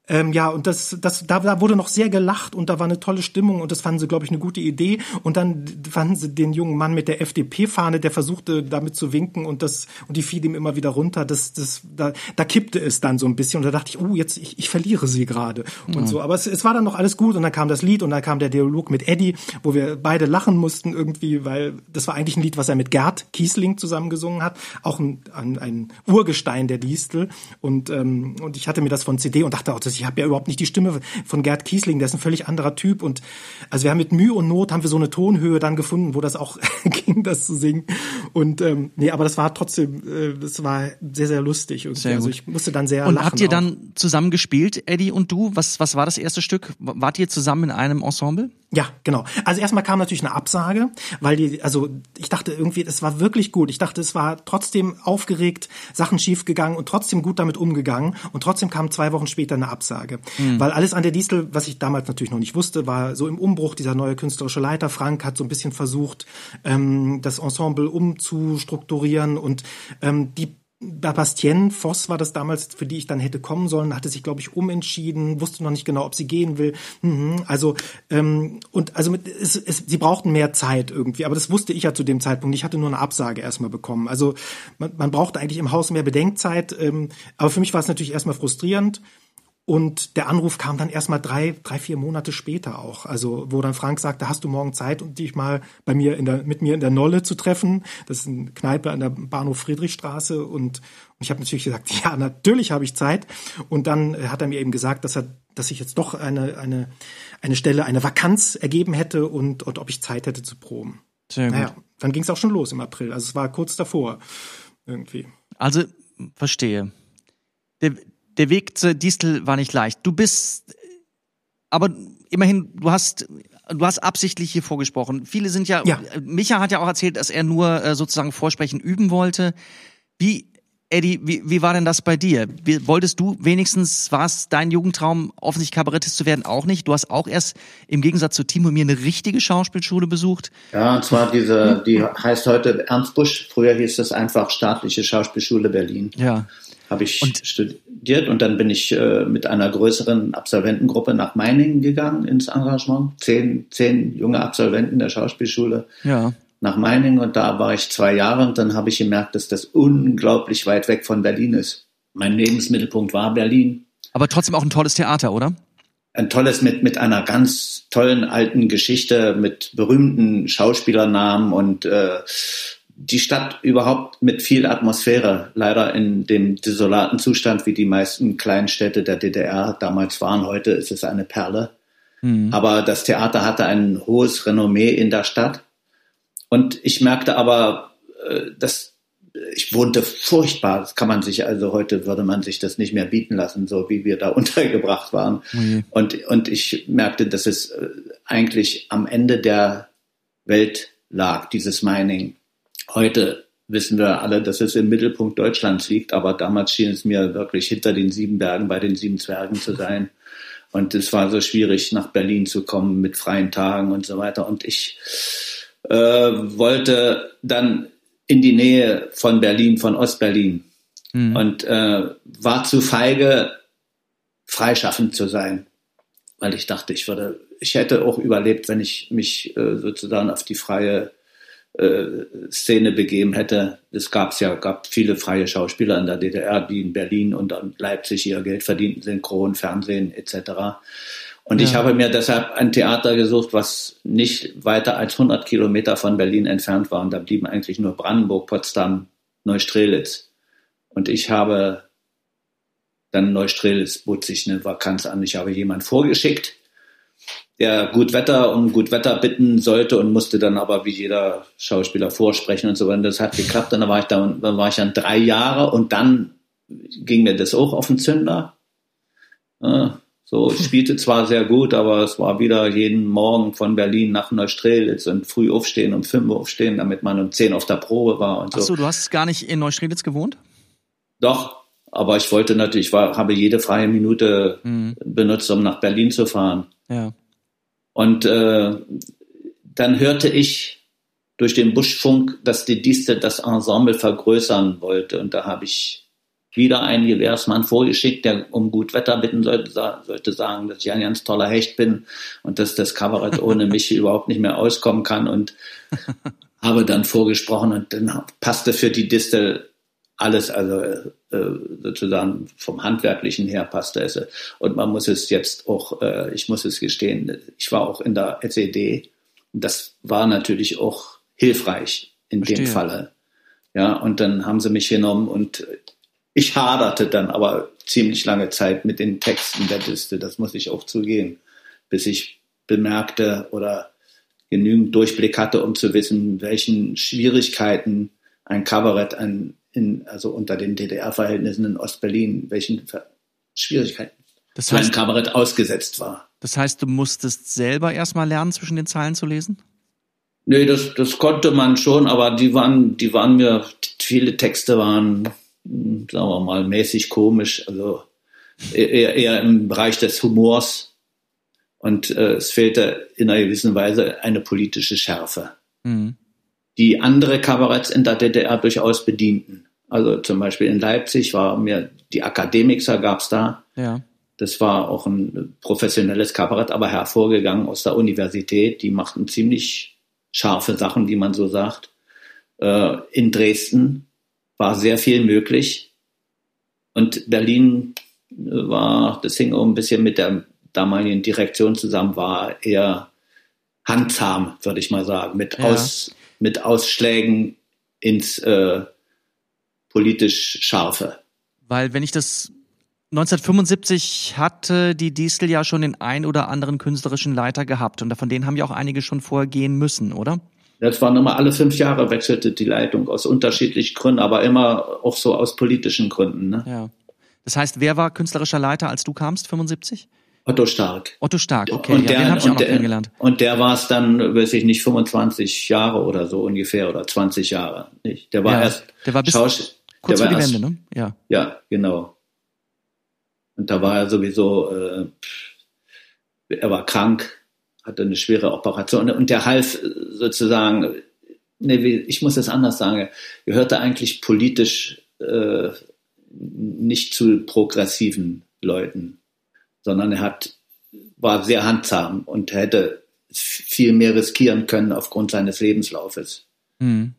Ähm, ja, und das, das, da, da wurde noch sehr gelacht und da war eine tolle Stimmung und das fanden sie, glaube ich, eine gute Idee. Und dann fanden sie den jungen Mann mit der FDP-Fahne, der versuchte damit zu winken und das und die fiel ihm immer wieder runter. Das, das, da, da kippte es dann so ein bisschen und da dachte ich, oh, jetzt ich, ich verliere sie gerade und mhm. so. Aber es, es war dann noch alles gut und dann kam das Lied und dann kam der Dialog mit Eddie, wo wir beide lachen mussten irgendwie, weil das war eigentlich ein Lied, was er mit Gerd Kiesling zusammen gesungen hat, auch ein, ein, ein Urgestein der Distel. Und ähm, und ich hatte mir das von CD und dachte auch, das ich habe ja überhaupt nicht die Stimme von Gerd Kiesling, der ist ein völlig anderer Typ und also wir haben mit Mühe und Not haben wir so eine Tonhöhe dann gefunden, wo das auch (laughs) ging, das zu singen und ähm, nee, aber das war trotzdem, äh, das war sehr sehr lustig und sehr also ich musste dann sehr und lachen habt ihr auch. dann zusammen gespielt, Eddie und du? Was was war das erste Stück? Wart ihr zusammen in einem Ensemble? Ja, genau. Also erstmal kam natürlich eine Absage, weil die, also ich dachte irgendwie, es war wirklich gut. Ich dachte, es war trotzdem aufgeregt, Sachen schief gegangen und trotzdem gut damit umgegangen. Und trotzdem kam zwei Wochen später eine Absage. Mhm. Weil alles an der Distel, was ich damals natürlich noch nicht wusste, war so im Umbruch dieser neue künstlerische Leiter. Frank hat so ein bisschen versucht, ähm, das Ensemble umzustrukturieren und ähm, die Bastien Voss war das damals, für die ich dann hätte kommen sollen, hatte sich, glaube ich, umentschieden, wusste noch nicht genau, ob sie gehen will. Mhm. Also ähm, und also mit, es, es, sie brauchten mehr Zeit irgendwie, aber das wusste ich ja zu dem Zeitpunkt. Ich hatte nur eine Absage erstmal bekommen. Also man, man brauchte eigentlich im Haus mehr Bedenkzeit, ähm, aber für mich war es natürlich erstmal frustrierend. Und der Anruf kam dann erst mal drei, drei, vier Monate später auch. Also, wo dann Frank sagte, hast du morgen Zeit, um dich mal bei mir in der, mit mir in der Nolle zu treffen? Das ist eine Kneipe an der Bahnhof Friedrichstraße. Und, und ich habe natürlich gesagt, (laughs) ja, natürlich habe ich Zeit. Und dann hat er mir eben gesagt, dass er, dass ich jetzt doch eine, eine, eine Stelle, eine Vakanz ergeben hätte und, und ob ich Zeit hätte zu proben. Sehr gut. Naja, dann ging es auch schon los im April. Also es war kurz davor irgendwie. Also, verstehe. Der, der Weg zur Distel war nicht leicht. Du bist, aber immerhin, du hast, du hast absichtlich hier vorgesprochen. Viele sind ja, ja. Micha hat ja auch erzählt, dass er nur äh, sozusagen Vorsprechen üben wollte. Wie Eddie, wie, wie war denn das bei dir? Wie, wolltest du wenigstens, war es dein Jugendtraum, offensichtlich Kabarettist zu werden, auch nicht? Du hast auch erst im Gegensatz zu Timo mir eine richtige Schauspielschule besucht. Ja, und zwar diese, die heißt heute Ernst Busch. Früher hieß es einfach Staatliche Schauspielschule Berlin. Ja. Habe ich und, studiert und dann bin ich äh, mit einer größeren Absolventengruppe nach Meiningen gegangen ins Engagement. Zehn, zehn junge Absolventen der Schauspielschule. Ja nach Meiningen und da war ich zwei Jahre und dann habe ich gemerkt, dass das unglaublich weit weg von Berlin ist. Mein Lebensmittelpunkt war Berlin. Aber trotzdem auch ein tolles Theater, oder? Ein tolles mit, mit einer ganz tollen alten Geschichte, mit berühmten Schauspielernamen und äh, die Stadt überhaupt mit viel Atmosphäre. Leider in dem desolaten Zustand, wie die meisten kleinen Städte der DDR damals waren. Heute ist es eine Perle. Mhm. Aber das Theater hatte ein hohes Renommee in der Stadt. Und ich merkte aber, äh, dass ich wohnte furchtbar. Das kann man sich, also heute würde man sich das nicht mehr bieten lassen, so wie wir da (laughs) untergebracht waren. Mhm. Und, und ich merkte, dass es äh, eigentlich am Ende der Welt lag, dieses Mining. Heute wissen wir alle, dass es im Mittelpunkt Deutschlands liegt, aber damals schien es mir wirklich hinter den sieben Bergen bei den sieben Zwergen zu sein. Und es war so schwierig, nach Berlin zu kommen mit freien Tagen und so weiter. Und ich äh, wollte dann in die Nähe von Berlin, von Ostberlin mhm. und äh, war zu feige, freischaffend zu sein, weil ich dachte, ich würde, ich hätte auch überlebt, wenn ich mich äh, sozusagen auf die freie Szene begeben hätte. Es gab ja, gab viele freie Schauspieler in der DDR, die in Berlin und in Leipzig ihr Geld verdienten, Synchron, Fernsehen etc. Und ja. ich habe mir deshalb ein Theater gesucht, was nicht weiter als 100 Kilometer von Berlin entfernt war. Und da blieben eigentlich nur Brandenburg, Potsdam, Neustrelitz. Und ich habe dann Neustrelitz bot sich eine Vakanz an. Ich habe jemand vorgeschickt, der gut Wetter um gut Wetter bitten sollte und musste dann aber wie jeder Schauspieler vorsprechen und so weiter. Das hat geklappt. Und dann war ich da, dann war ich dann drei Jahre und dann ging mir das auch auf den Zünder. So, ich spielte zwar sehr gut, aber es war wieder jeden Morgen von Berlin nach Neustrelitz und früh aufstehen, um fünf Uhr aufstehen, damit man um zehn auf der Probe war und so. Ach so, du hast gar nicht in Neustrelitz gewohnt? Doch, aber ich wollte natürlich, ich war, habe jede freie Minute mhm. benutzt, um nach Berlin zu fahren. Ja. Und äh, dann hörte ich durch den Buschfunk, dass die Distel das Ensemble vergrößern wollte. Und da habe ich wieder ein Gewährsmann vorgeschickt, der um gut Wetter bitten sollte, sollte sagen, dass ich ein ganz toller Hecht bin und dass das Kabarett (laughs) ohne mich überhaupt nicht mehr auskommen kann. Und habe dann vorgesprochen und dann passte für die Distel alles, also äh, sozusagen vom Handwerklichen her passte es. Und man muss es jetzt auch, äh, ich muss es gestehen, ich war auch in der SED und das war natürlich auch hilfreich in Verstehe. dem Falle. Ja, und dann haben sie mich genommen und ich haderte dann aber ziemlich lange Zeit mit den Texten der Liste, das muss ich auch zugeben, bis ich bemerkte oder genügend Durchblick hatte, um zu wissen, welchen Schwierigkeiten ein Kabarett ein, in, also unter den DDR-Verhältnissen in Ostberlin, welchen Schwierigkeiten das heißt, ein Kabarett ausgesetzt war. Das heißt, du musstest selber erstmal lernen, zwischen den Zeilen zu lesen? Nee, das, das konnte man schon, aber die waren, die waren mir, viele Texte waren sagen wir mal, mäßig komisch, also eher, eher im Bereich des Humors. Und äh, es fehlte in einer gewissen Weise eine politische Schärfe, mhm. die andere Kabaretts in der DDR durchaus bedienten. Also zum Beispiel in Leipzig war mir die Akademiker gab's da. Ja. Das war auch ein professionelles Kabarett, aber hervorgegangen aus der Universität. Die machten ziemlich scharfe Sachen, wie man so sagt. Äh, in Dresden war sehr viel möglich. Und Berlin äh, war, das hing auch ein bisschen mit der damaligen Direktion zusammen, war eher handzahm, würde ich mal sagen, mit, ja. Aus, mit Ausschlägen ins äh, politisch Scharfe. Weil wenn ich das 1975 hatte die Distel ja schon den ein oder anderen künstlerischen Leiter gehabt und von denen haben ja auch einige schon vorher gehen müssen, oder? Das waren immer alle fünf Jahre wechselte die Leitung aus unterschiedlichen Gründen, aber immer auch so aus politischen Gründen. Ne? Ja. Das heißt, wer war künstlerischer Leiter, als du kamst, 75? Otto Stark. Otto Stark, okay. Und ja, der, den habe ich auch noch der, kennengelernt. Und der war es dann, weiß ich nicht, 25 Jahre oder so ungefähr oder 20 Jahre. Nicht? Der war ja, erst der war bis kurz vor die Wende, ne? Ja. Ja, genau. Und da war er sowieso, äh, er war krank hatte eine schwere Operation und der half sozusagen, nee, ich muss es anders sagen, gehörte eigentlich politisch äh, nicht zu progressiven Leuten, sondern er hat, war sehr handsam und hätte viel mehr riskieren können aufgrund seines Lebenslaufes. Mhm.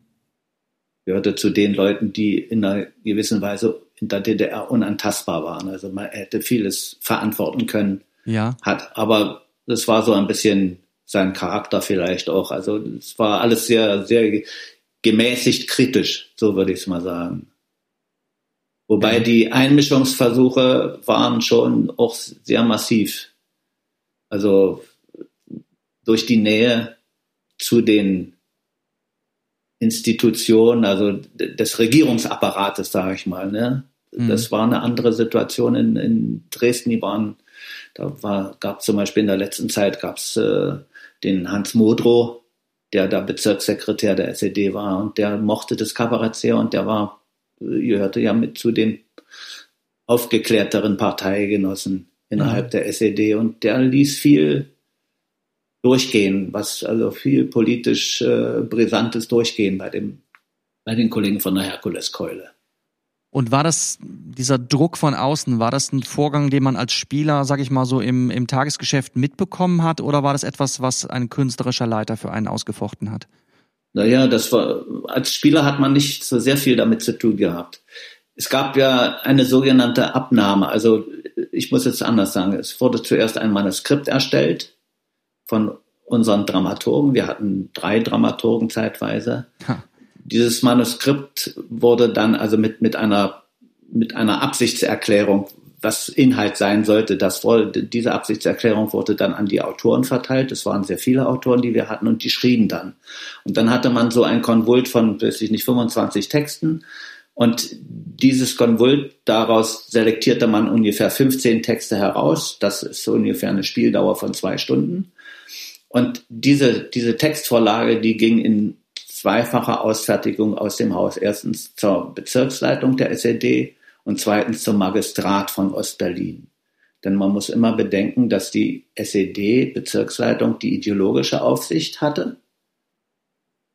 Gehörte zu den Leuten, die in einer gewissen Weise in der DDR unantastbar waren. Also man hätte vieles verantworten können. Ja. Hat aber das war so ein bisschen sein Charakter vielleicht auch. Also es war alles sehr, sehr gemäßigt kritisch, so würde ich es mal sagen. Wobei die Einmischungsversuche waren schon auch sehr massiv. Also durch die Nähe zu den Institutionen, also des Regierungsapparates, sage ich mal. Ne? Mhm. Das war eine andere Situation in, in Dresden. Die waren da war, gab zum Beispiel in der letzten Zeit gab's äh, den Hans Modrow, der da Bezirkssekretär der SED war und der mochte das Kabarett sehr und der war, äh, gehörte ja mit zu den aufgeklärteren Parteigenossen innerhalb mhm. der SED und der ließ viel durchgehen, was also viel politisch äh, brisantes durchgehen bei dem bei den Kollegen von der Herkuleskeule. Und war das, dieser Druck von außen, war das ein Vorgang, den man als Spieler, sag ich mal so, im, im Tagesgeschäft mitbekommen hat oder war das etwas, was ein künstlerischer Leiter für einen ausgefochten hat? Naja, das war, als Spieler hat man nicht so sehr viel damit zu tun gehabt. Es gab ja eine sogenannte Abnahme, also ich muss jetzt anders sagen, es wurde zuerst ein Manuskript erstellt von unseren Dramaturgen. Wir hatten drei Dramaturgen zeitweise. Ha. Dieses Manuskript wurde dann also mit, mit einer, mit einer Absichtserklärung, was Inhalt sein sollte, das wurde, diese Absichtserklärung wurde dann an die Autoren verteilt. Es waren sehr viele Autoren, die wir hatten und die schrieben dann. Und dann hatte man so ein Konvult von, weiß ich nicht, 25 Texten. Und dieses Konvult, daraus selektierte man ungefähr 15 Texte heraus. Das ist so ungefähr eine Spieldauer von zwei Stunden. Und diese, diese Textvorlage, die ging in zweifache Ausfertigung aus dem Haus. Erstens zur Bezirksleitung der SED und zweitens zum Magistrat von Ostberlin. Denn man muss immer bedenken, dass die SED-Bezirksleitung die ideologische Aufsicht hatte.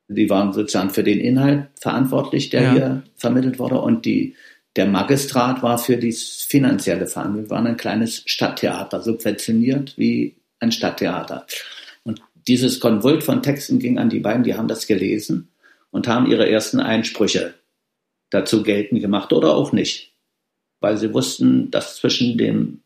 Die waren sozusagen für den Inhalt verantwortlich, der ja. hier vermittelt wurde. Und die der Magistrat war für die finanzielle Verhandlung. Wir waren ein kleines Stadttheater, subventioniert wie ein Stadttheater. Dieses Konvult von Texten ging an die beiden, die haben das gelesen und haben ihre ersten Einsprüche dazu geltend gemacht oder auch nicht. Weil sie wussten, dass zwischen dem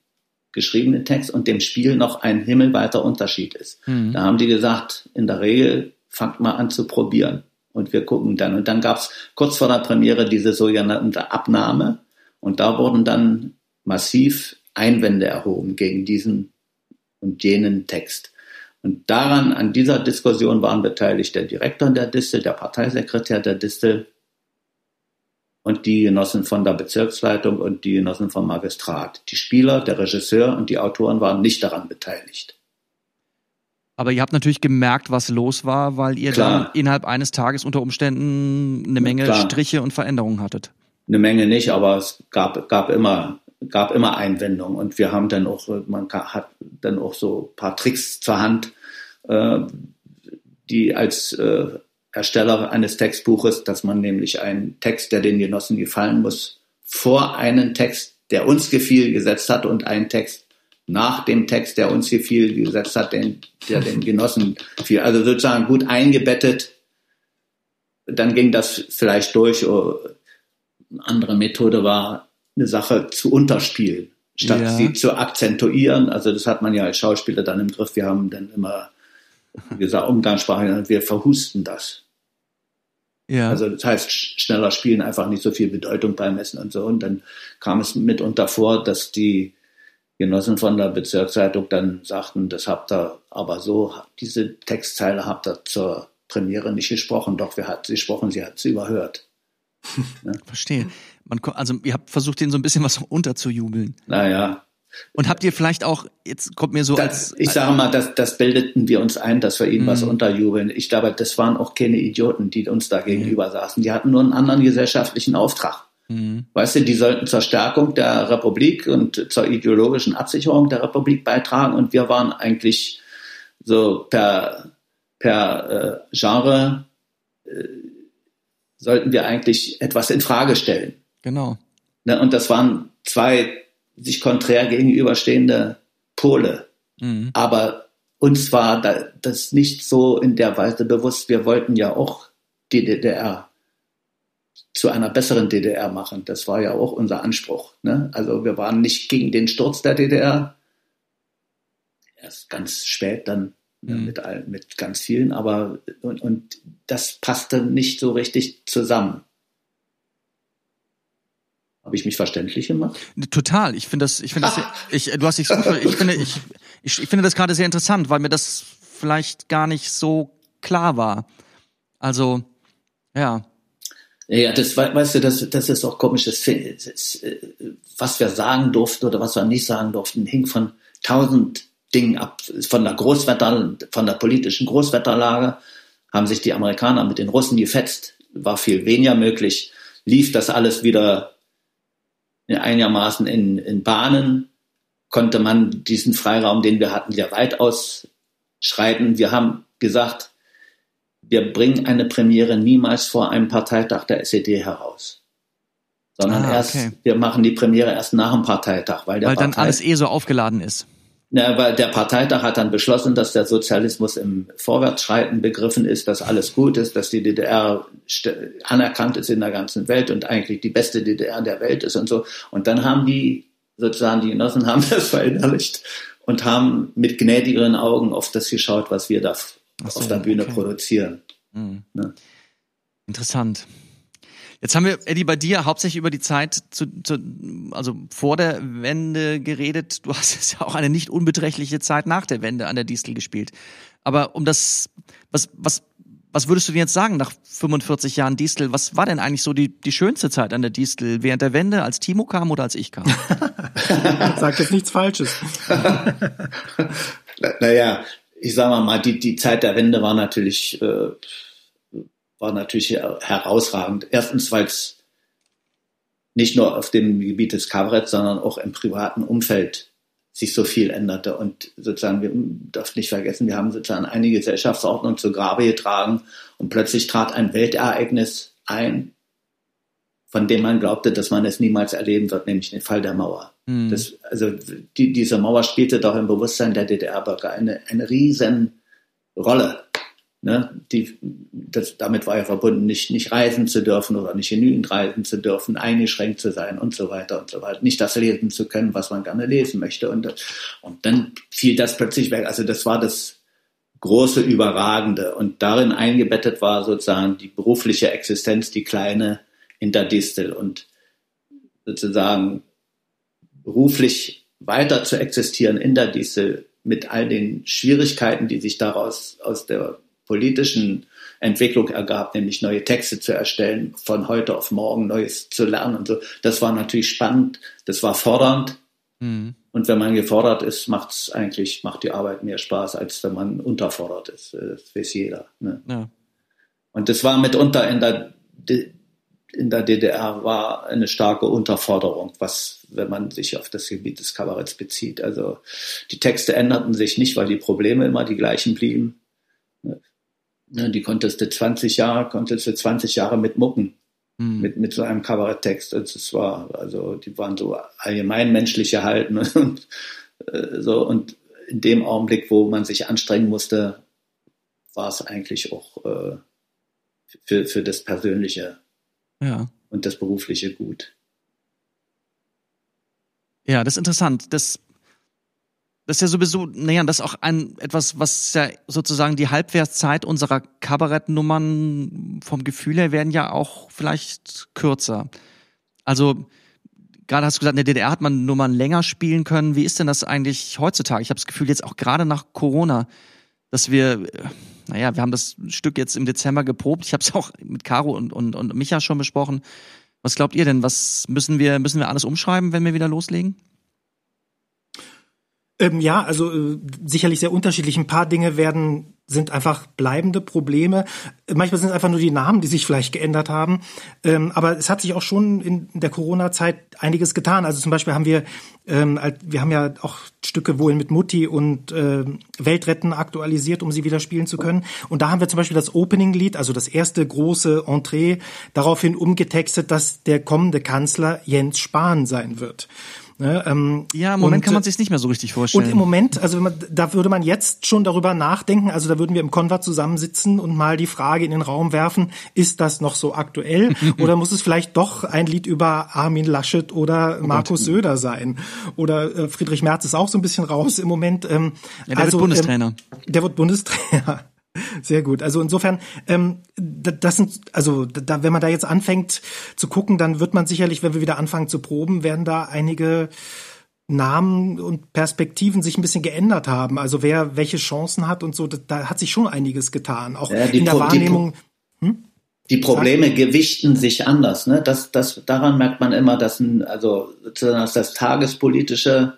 geschriebenen Text und dem Spiel noch ein himmelweiter Unterschied ist. Mhm. Da haben die gesagt, in der Regel fangt mal an zu probieren und wir gucken dann. Und dann gab es kurz vor der Premiere diese sogenannte Abnahme und da wurden dann massiv Einwände erhoben gegen diesen und jenen Text. Und daran, an dieser Diskussion waren beteiligt der Direktor der Distel, der Parteisekretär der Distel und die Genossen von der Bezirksleitung und die Genossen vom Magistrat. Die Spieler, der Regisseur und die Autoren waren nicht daran beteiligt. Aber ihr habt natürlich gemerkt, was los war, weil ihr Klar. dann innerhalb eines Tages unter Umständen eine Menge Klar. Striche und Veränderungen hattet. Eine Menge nicht, aber es gab, gab immer gab immer Einwendungen und wir haben dann auch, man hat dann auch so ein paar Tricks zur Hand, äh, die als äh, Ersteller eines Textbuches, dass man nämlich einen Text, der den Genossen gefallen muss, vor einen Text, der uns gefiel, gesetzt hat und einen Text, nach dem Text, der uns hier viel gesetzt hat, den, der den Genossen viel, also sozusagen gut eingebettet. Dann ging das vielleicht durch. Oh, eine andere Methode war, eine Sache zu unterspielen, statt ja. sie zu akzentuieren. Also das hat man ja als Schauspieler dann im Griff. Wir haben dann immer wie gesagt, Umgangssprache, wir verhusten das. Ja. Also das heißt, schneller spielen einfach nicht so viel Bedeutung beim Essen und so. Und dann kam es mitunter vor, dass die Genossen von der Bezirkszeitung dann sagten, das habt ihr aber so, diese Textzeile habt ihr zur Premiere nicht gesprochen, doch wir hat sie gesprochen, sie hat sie überhört. ja. (laughs) Verstehe. Man, also ihr habt versucht, ihnen so ein bisschen was unterzujubeln. Naja. Und habt ihr vielleicht auch, jetzt kommt mir so das, als. Ich sage mal, das, das bildeten wir uns ein, dass wir ihnen mhm. was unterjubeln. Ich glaube, das waren auch keine Idioten, die uns da gegenüber mhm. saßen. Die hatten nur einen anderen gesellschaftlichen Auftrag. Mhm. Weißt du, die sollten zur Stärkung der Republik und zur ideologischen Absicherung der Republik beitragen und wir waren eigentlich so per, per äh, Genre äh, sollten wir eigentlich etwas in Frage stellen. Genau. Ne, und das waren zwei sich konträr gegenüberstehende Pole. Mhm. Aber uns war das nicht so in der Weise bewusst. Wir wollten ja auch die DDR zu einer besseren DDR machen. Das war ja auch unser Anspruch. Ne? Also wir waren nicht gegen den Sturz der DDR. Erst ganz spät dann ne, mhm. mit, mit ganz vielen, aber und, und das passte nicht so richtig zusammen. Habe ich mich verständlich gemacht? Total. Ich finde das, ich finde das, (laughs) ich, du hast dich so, ich finde, ich, ich, ich finde das gerade sehr interessant, weil mir das vielleicht gar nicht so klar war. Also, ja. Ja, das weißt du, das, das ist auch komisch. Das, das, äh, was wir sagen durften oder was wir nicht sagen durften, hing von tausend Dingen ab. Von der Großwetter, von der politischen Großwetterlage haben sich die Amerikaner mit den Russen gefetzt, war viel weniger möglich. Lief das alles wieder einigermaßen in, in Bahnen, konnte man diesen Freiraum, den wir hatten, sehr weit ausschreiten. Wir haben gesagt, wir bringen eine Premiere niemals vor einem Parteitag der SED heraus. Sondern ah, erst, wir machen die Premiere erst nach dem Parteitag, weil der Weil dann Partei, alles eh so aufgeladen ist. Na, weil der Parteitag hat dann beschlossen, dass der Sozialismus im Vorwärtsschreiten begriffen ist, dass alles gut ist, dass die DDR anerkannt ist in der ganzen Welt und eigentlich die beste DDR der Welt ist und so. Und dann haben die sozusagen die Genossen haben (laughs) das verinnerlicht und haben mit gnädigeren Augen auf das geschaut, was wir da so, auf der Bühne okay. produzieren. Mhm. Ne? Interessant. Jetzt haben wir, Eddie, bei dir hauptsächlich über die Zeit zu, zu, also vor der Wende geredet. Du hast jetzt ja auch eine nicht unbeträchtliche Zeit nach der Wende an der Distel gespielt. Aber um das, was, was, was würdest du denn jetzt sagen nach 45 Jahren Distel? Was war denn eigentlich so die, die schönste Zeit an der Distel? Während der Wende, als Timo kam oder als ich kam? (laughs) Sag jetzt nichts Falsches. (laughs) naja, ich sage mal, die, die Zeit der Wende war natürlich, äh, war natürlich herausragend. Erstens, weil es nicht nur auf dem Gebiet des Kabaretts, sondern auch im privaten Umfeld sich so viel änderte. Und sozusagen, wir dürfen nicht vergessen, wir haben sozusagen eine Gesellschaftsordnung zu Grabe getragen und plötzlich trat ein Weltereignis ein, von dem man glaubte, dass man es niemals erleben wird, nämlich den Fall der Mauer. Mhm. Das, also die, diese Mauer spielte doch im Bewusstsein der DDR-Bürger eine, eine riesen Rolle. Ne? Die, das, damit war ja verbunden, nicht, nicht reisen zu dürfen oder nicht genügend reisen zu dürfen, eingeschränkt zu sein und so weiter und so weiter. Nicht das lesen zu können, was man gerne lesen möchte. Und, und dann fiel das plötzlich weg. Also das war das große, überragende. Und darin eingebettet war sozusagen die berufliche Existenz, die kleine in der Distel. Und sozusagen beruflich weiter zu existieren in der Distel mit all den Schwierigkeiten, die sich daraus aus der politischen Entwicklung ergab, nämlich neue Texte zu erstellen, von heute auf morgen Neues zu lernen und so. Das war natürlich spannend, das war fordernd. Mhm. Und wenn man gefordert ist, macht es eigentlich, macht die Arbeit mehr Spaß, als wenn man unterfordert ist. Das weiß jeder. Ne? Ja. Und das war mitunter in der, in der DDR war eine starke Unterforderung, was, wenn man sich auf das Gebiet des Kabaretts bezieht. Also die Texte änderten sich nicht, weil die Probleme immer die gleichen blieben. Ne, die konntest du 20 Jahre, konntest du 20 Jahre mit mucken. Mhm. Mit, mit so einem Kabaretttext. Das war, also, die waren so allgemein menschlich erhalten (laughs) und, äh, so. Und in dem Augenblick, wo man sich anstrengen musste, war es eigentlich auch äh, für, für das Persönliche ja. und das Berufliche gut. Ja, das ist interessant. Das das ist ja sowieso, naja, das ist auch ein etwas, was ja sozusagen die Halbwertszeit unserer Kabarettnummern vom Gefühl her werden ja auch vielleicht kürzer. Also gerade hast du gesagt, in der DDR hat man Nummern länger spielen können. Wie ist denn das eigentlich heutzutage? Ich habe das Gefühl, jetzt auch gerade nach Corona, dass wir, naja, wir haben das Stück jetzt im Dezember geprobt. Ich habe es (laughs) auch mit Caro und, und, und Micha schon besprochen. Was glaubt ihr denn? Was müssen wir, müssen wir alles umschreiben, wenn wir wieder loslegen? Ähm, ja, also äh, sicherlich sehr unterschiedlich. Ein paar Dinge werden sind einfach bleibende Probleme. Manchmal sind es einfach nur die Namen, die sich vielleicht geändert haben. Ähm, aber es hat sich auch schon in der Corona-Zeit einiges getan. Also zum Beispiel haben wir, ähm, wir haben ja auch Stücke wohl mit Mutti und äh, Weltretten aktualisiert, um sie wieder spielen zu können. Und da haben wir zum Beispiel das Opening-Lied, also das erste große Entree, daraufhin umgetextet, dass der kommende Kanzler Jens Spahn sein wird. Ne, ähm, ja, im Moment und, kann man sich nicht mehr so richtig vorstellen. Und im Moment, also man, da würde man jetzt schon darüber nachdenken, also da würden wir im Konvert zusammensitzen und mal die Frage in den Raum werfen, ist das noch so aktuell (laughs) oder muss es vielleicht doch ein Lied über Armin Laschet oder oh Markus Gott. Söder sein? Oder äh, Friedrich Merz ist auch so ein bisschen raus im Moment. Ähm, ja, der also, wird Bundestrainer. Ähm, der wird Bundestrainer. Sehr gut. Also insofern, ähm, das sind, also da, wenn man da jetzt anfängt zu gucken, dann wird man sicherlich, wenn wir wieder anfangen zu proben, werden da einige Namen und Perspektiven sich ein bisschen geändert haben. Also wer welche Chancen hat und so, da, da hat sich schon einiges getan. Auch ja, in der Pro Wahrnehmung. Die, hm? die Probleme Sag? gewichten sich anders. Ne? Das, das, daran merkt man immer, dass ein, also sozusagen das tagespolitische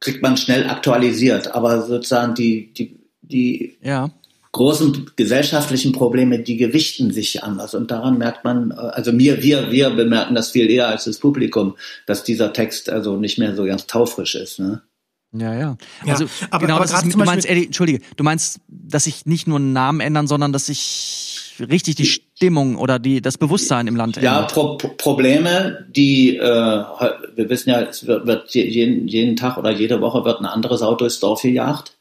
kriegt man schnell aktualisiert, aber sozusagen die, die, die ja großen gesellschaftlichen Probleme, die gewichten sich anders. Und daran merkt man, äh, also mir, wir, wir bemerken das viel eher als das Publikum, dass dieser Text also nicht mehr so ganz taufrisch ist. Ne? Ja, ja. Also ja, aber, genau, aber das ist, du meinst, Eddie, entschuldige, du meinst, dass sich nicht nur Namen ändern, sondern dass sich richtig die Stimmung oder die das Bewusstsein im Land ändert. Ja, Pro Probleme, die äh, wir wissen ja, es wird, wird jeden, jeden Tag oder jede Woche wird ein anderes Auto durchs Dorf gejagt.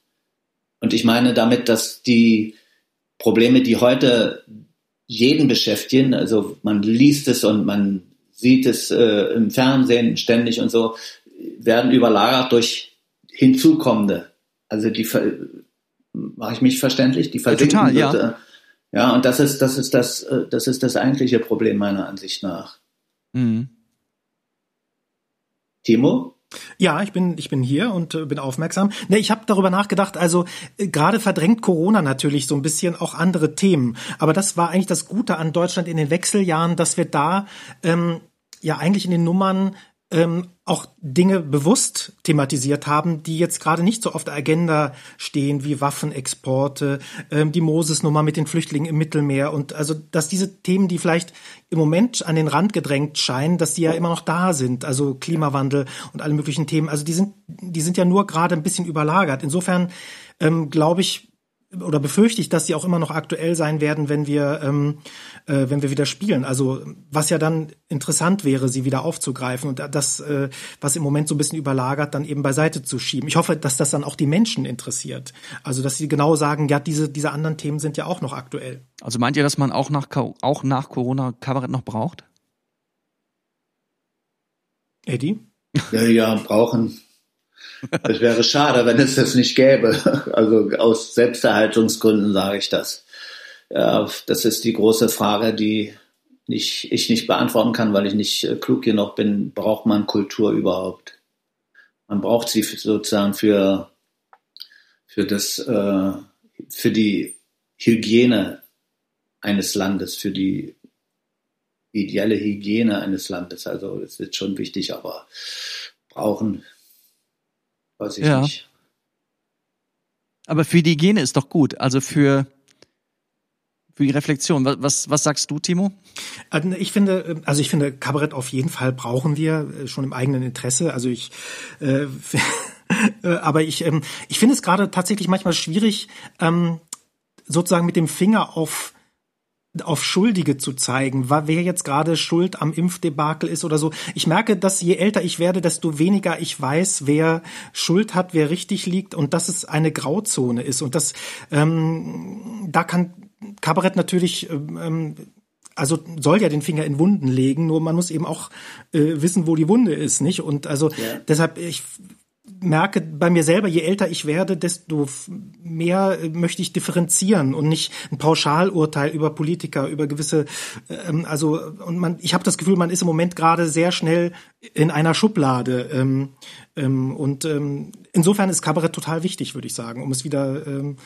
Und ich meine damit, dass die Probleme, die heute jeden beschäftigen, also man liest es und man sieht es äh, im Fernsehen ständig und so, werden überlagert durch hinzukommende. Also die mache ich mich verständlich, die versinken ja, total, ja. ja, und das ist das ist das äh, das ist das eigentliche Problem meiner Ansicht nach. Mhm. Timo? Ja, ich bin ich bin hier und äh, bin aufmerksam. Ne, ich habe darüber nachgedacht, also äh, gerade verdrängt Corona natürlich so ein bisschen auch andere Themen, aber das war eigentlich das Gute an Deutschland in den Wechseljahren, dass wir da ähm, ja eigentlich in den Nummern ähm, auch Dinge bewusst thematisiert haben, die jetzt gerade nicht so auf der Agenda stehen, wie Waffenexporte, ähm, die Moses-Nummer mit den Flüchtlingen im Mittelmeer und also, dass diese Themen, die vielleicht im Moment an den Rand gedrängt scheinen, dass die ja immer noch da sind, also Klimawandel und alle möglichen Themen, also die sind, die sind ja nur gerade ein bisschen überlagert. Insofern ähm, glaube ich, oder befürchte ich, dass sie auch immer noch aktuell sein werden, wenn wir, ähm, äh, wenn wir wieder spielen. Also was ja dann interessant wäre, sie wieder aufzugreifen und das, äh, was im Moment so ein bisschen überlagert, dann eben beiseite zu schieben. Ich hoffe, dass das dann auch die Menschen interessiert. Also dass sie genau sagen, ja, diese, diese anderen Themen sind ja auch noch aktuell. Also meint ihr, dass man auch nach, auch nach Corona Kabarett noch braucht? Eddie? Ja, ja, brauchen. Es wäre schade, wenn es das nicht gäbe. Also aus Selbsterhaltungsgründen sage ich das. Ja, das ist die große Frage, die nicht, ich nicht beantworten kann, weil ich nicht äh, klug genug bin. Braucht man Kultur überhaupt? Man braucht sie sozusagen für, für, das, äh, für die Hygiene eines Landes, für die ideelle Hygiene eines Landes. Also es ist schon wichtig, aber brauchen Weiß ich ja. nicht. Aber für die Hygiene ist doch gut. Also für, für die Reflexion. Was, was, was sagst du, Timo? Also ich finde, also ich finde, Kabarett auf jeden Fall brauchen wir äh, schon im eigenen Interesse. Also ich, äh, (laughs) aber ich, ähm, ich finde es gerade tatsächlich manchmal schwierig, ähm, sozusagen mit dem Finger auf auf Schuldige zu zeigen, wer jetzt gerade schuld am Impfdebakel ist oder so. Ich merke, dass je älter ich werde, desto weniger ich weiß, wer Schuld hat, wer richtig liegt und dass es eine Grauzone ist. Und das, ähm, da kann Kabarett natürlich ähm, also soll ja den Finger in Wunden legen, nur man muss eben auch äh, wissen, wo die Wunde ist, nicht? Und also ja. deshalb, ich merke bei mir selber, je älter ich werde, desto mehr möchte ich differenzieren und nicht ein Pauschalurteil über Politiker, über gewisse, ähm, also und man, ich habe das Gefühl, man ist im Moment gerade sehr schnell in einer Schublade ähm, ähm, und ähm, insofern ist Kabarett total wichtig, würde ich sagen, um es wieder ähm,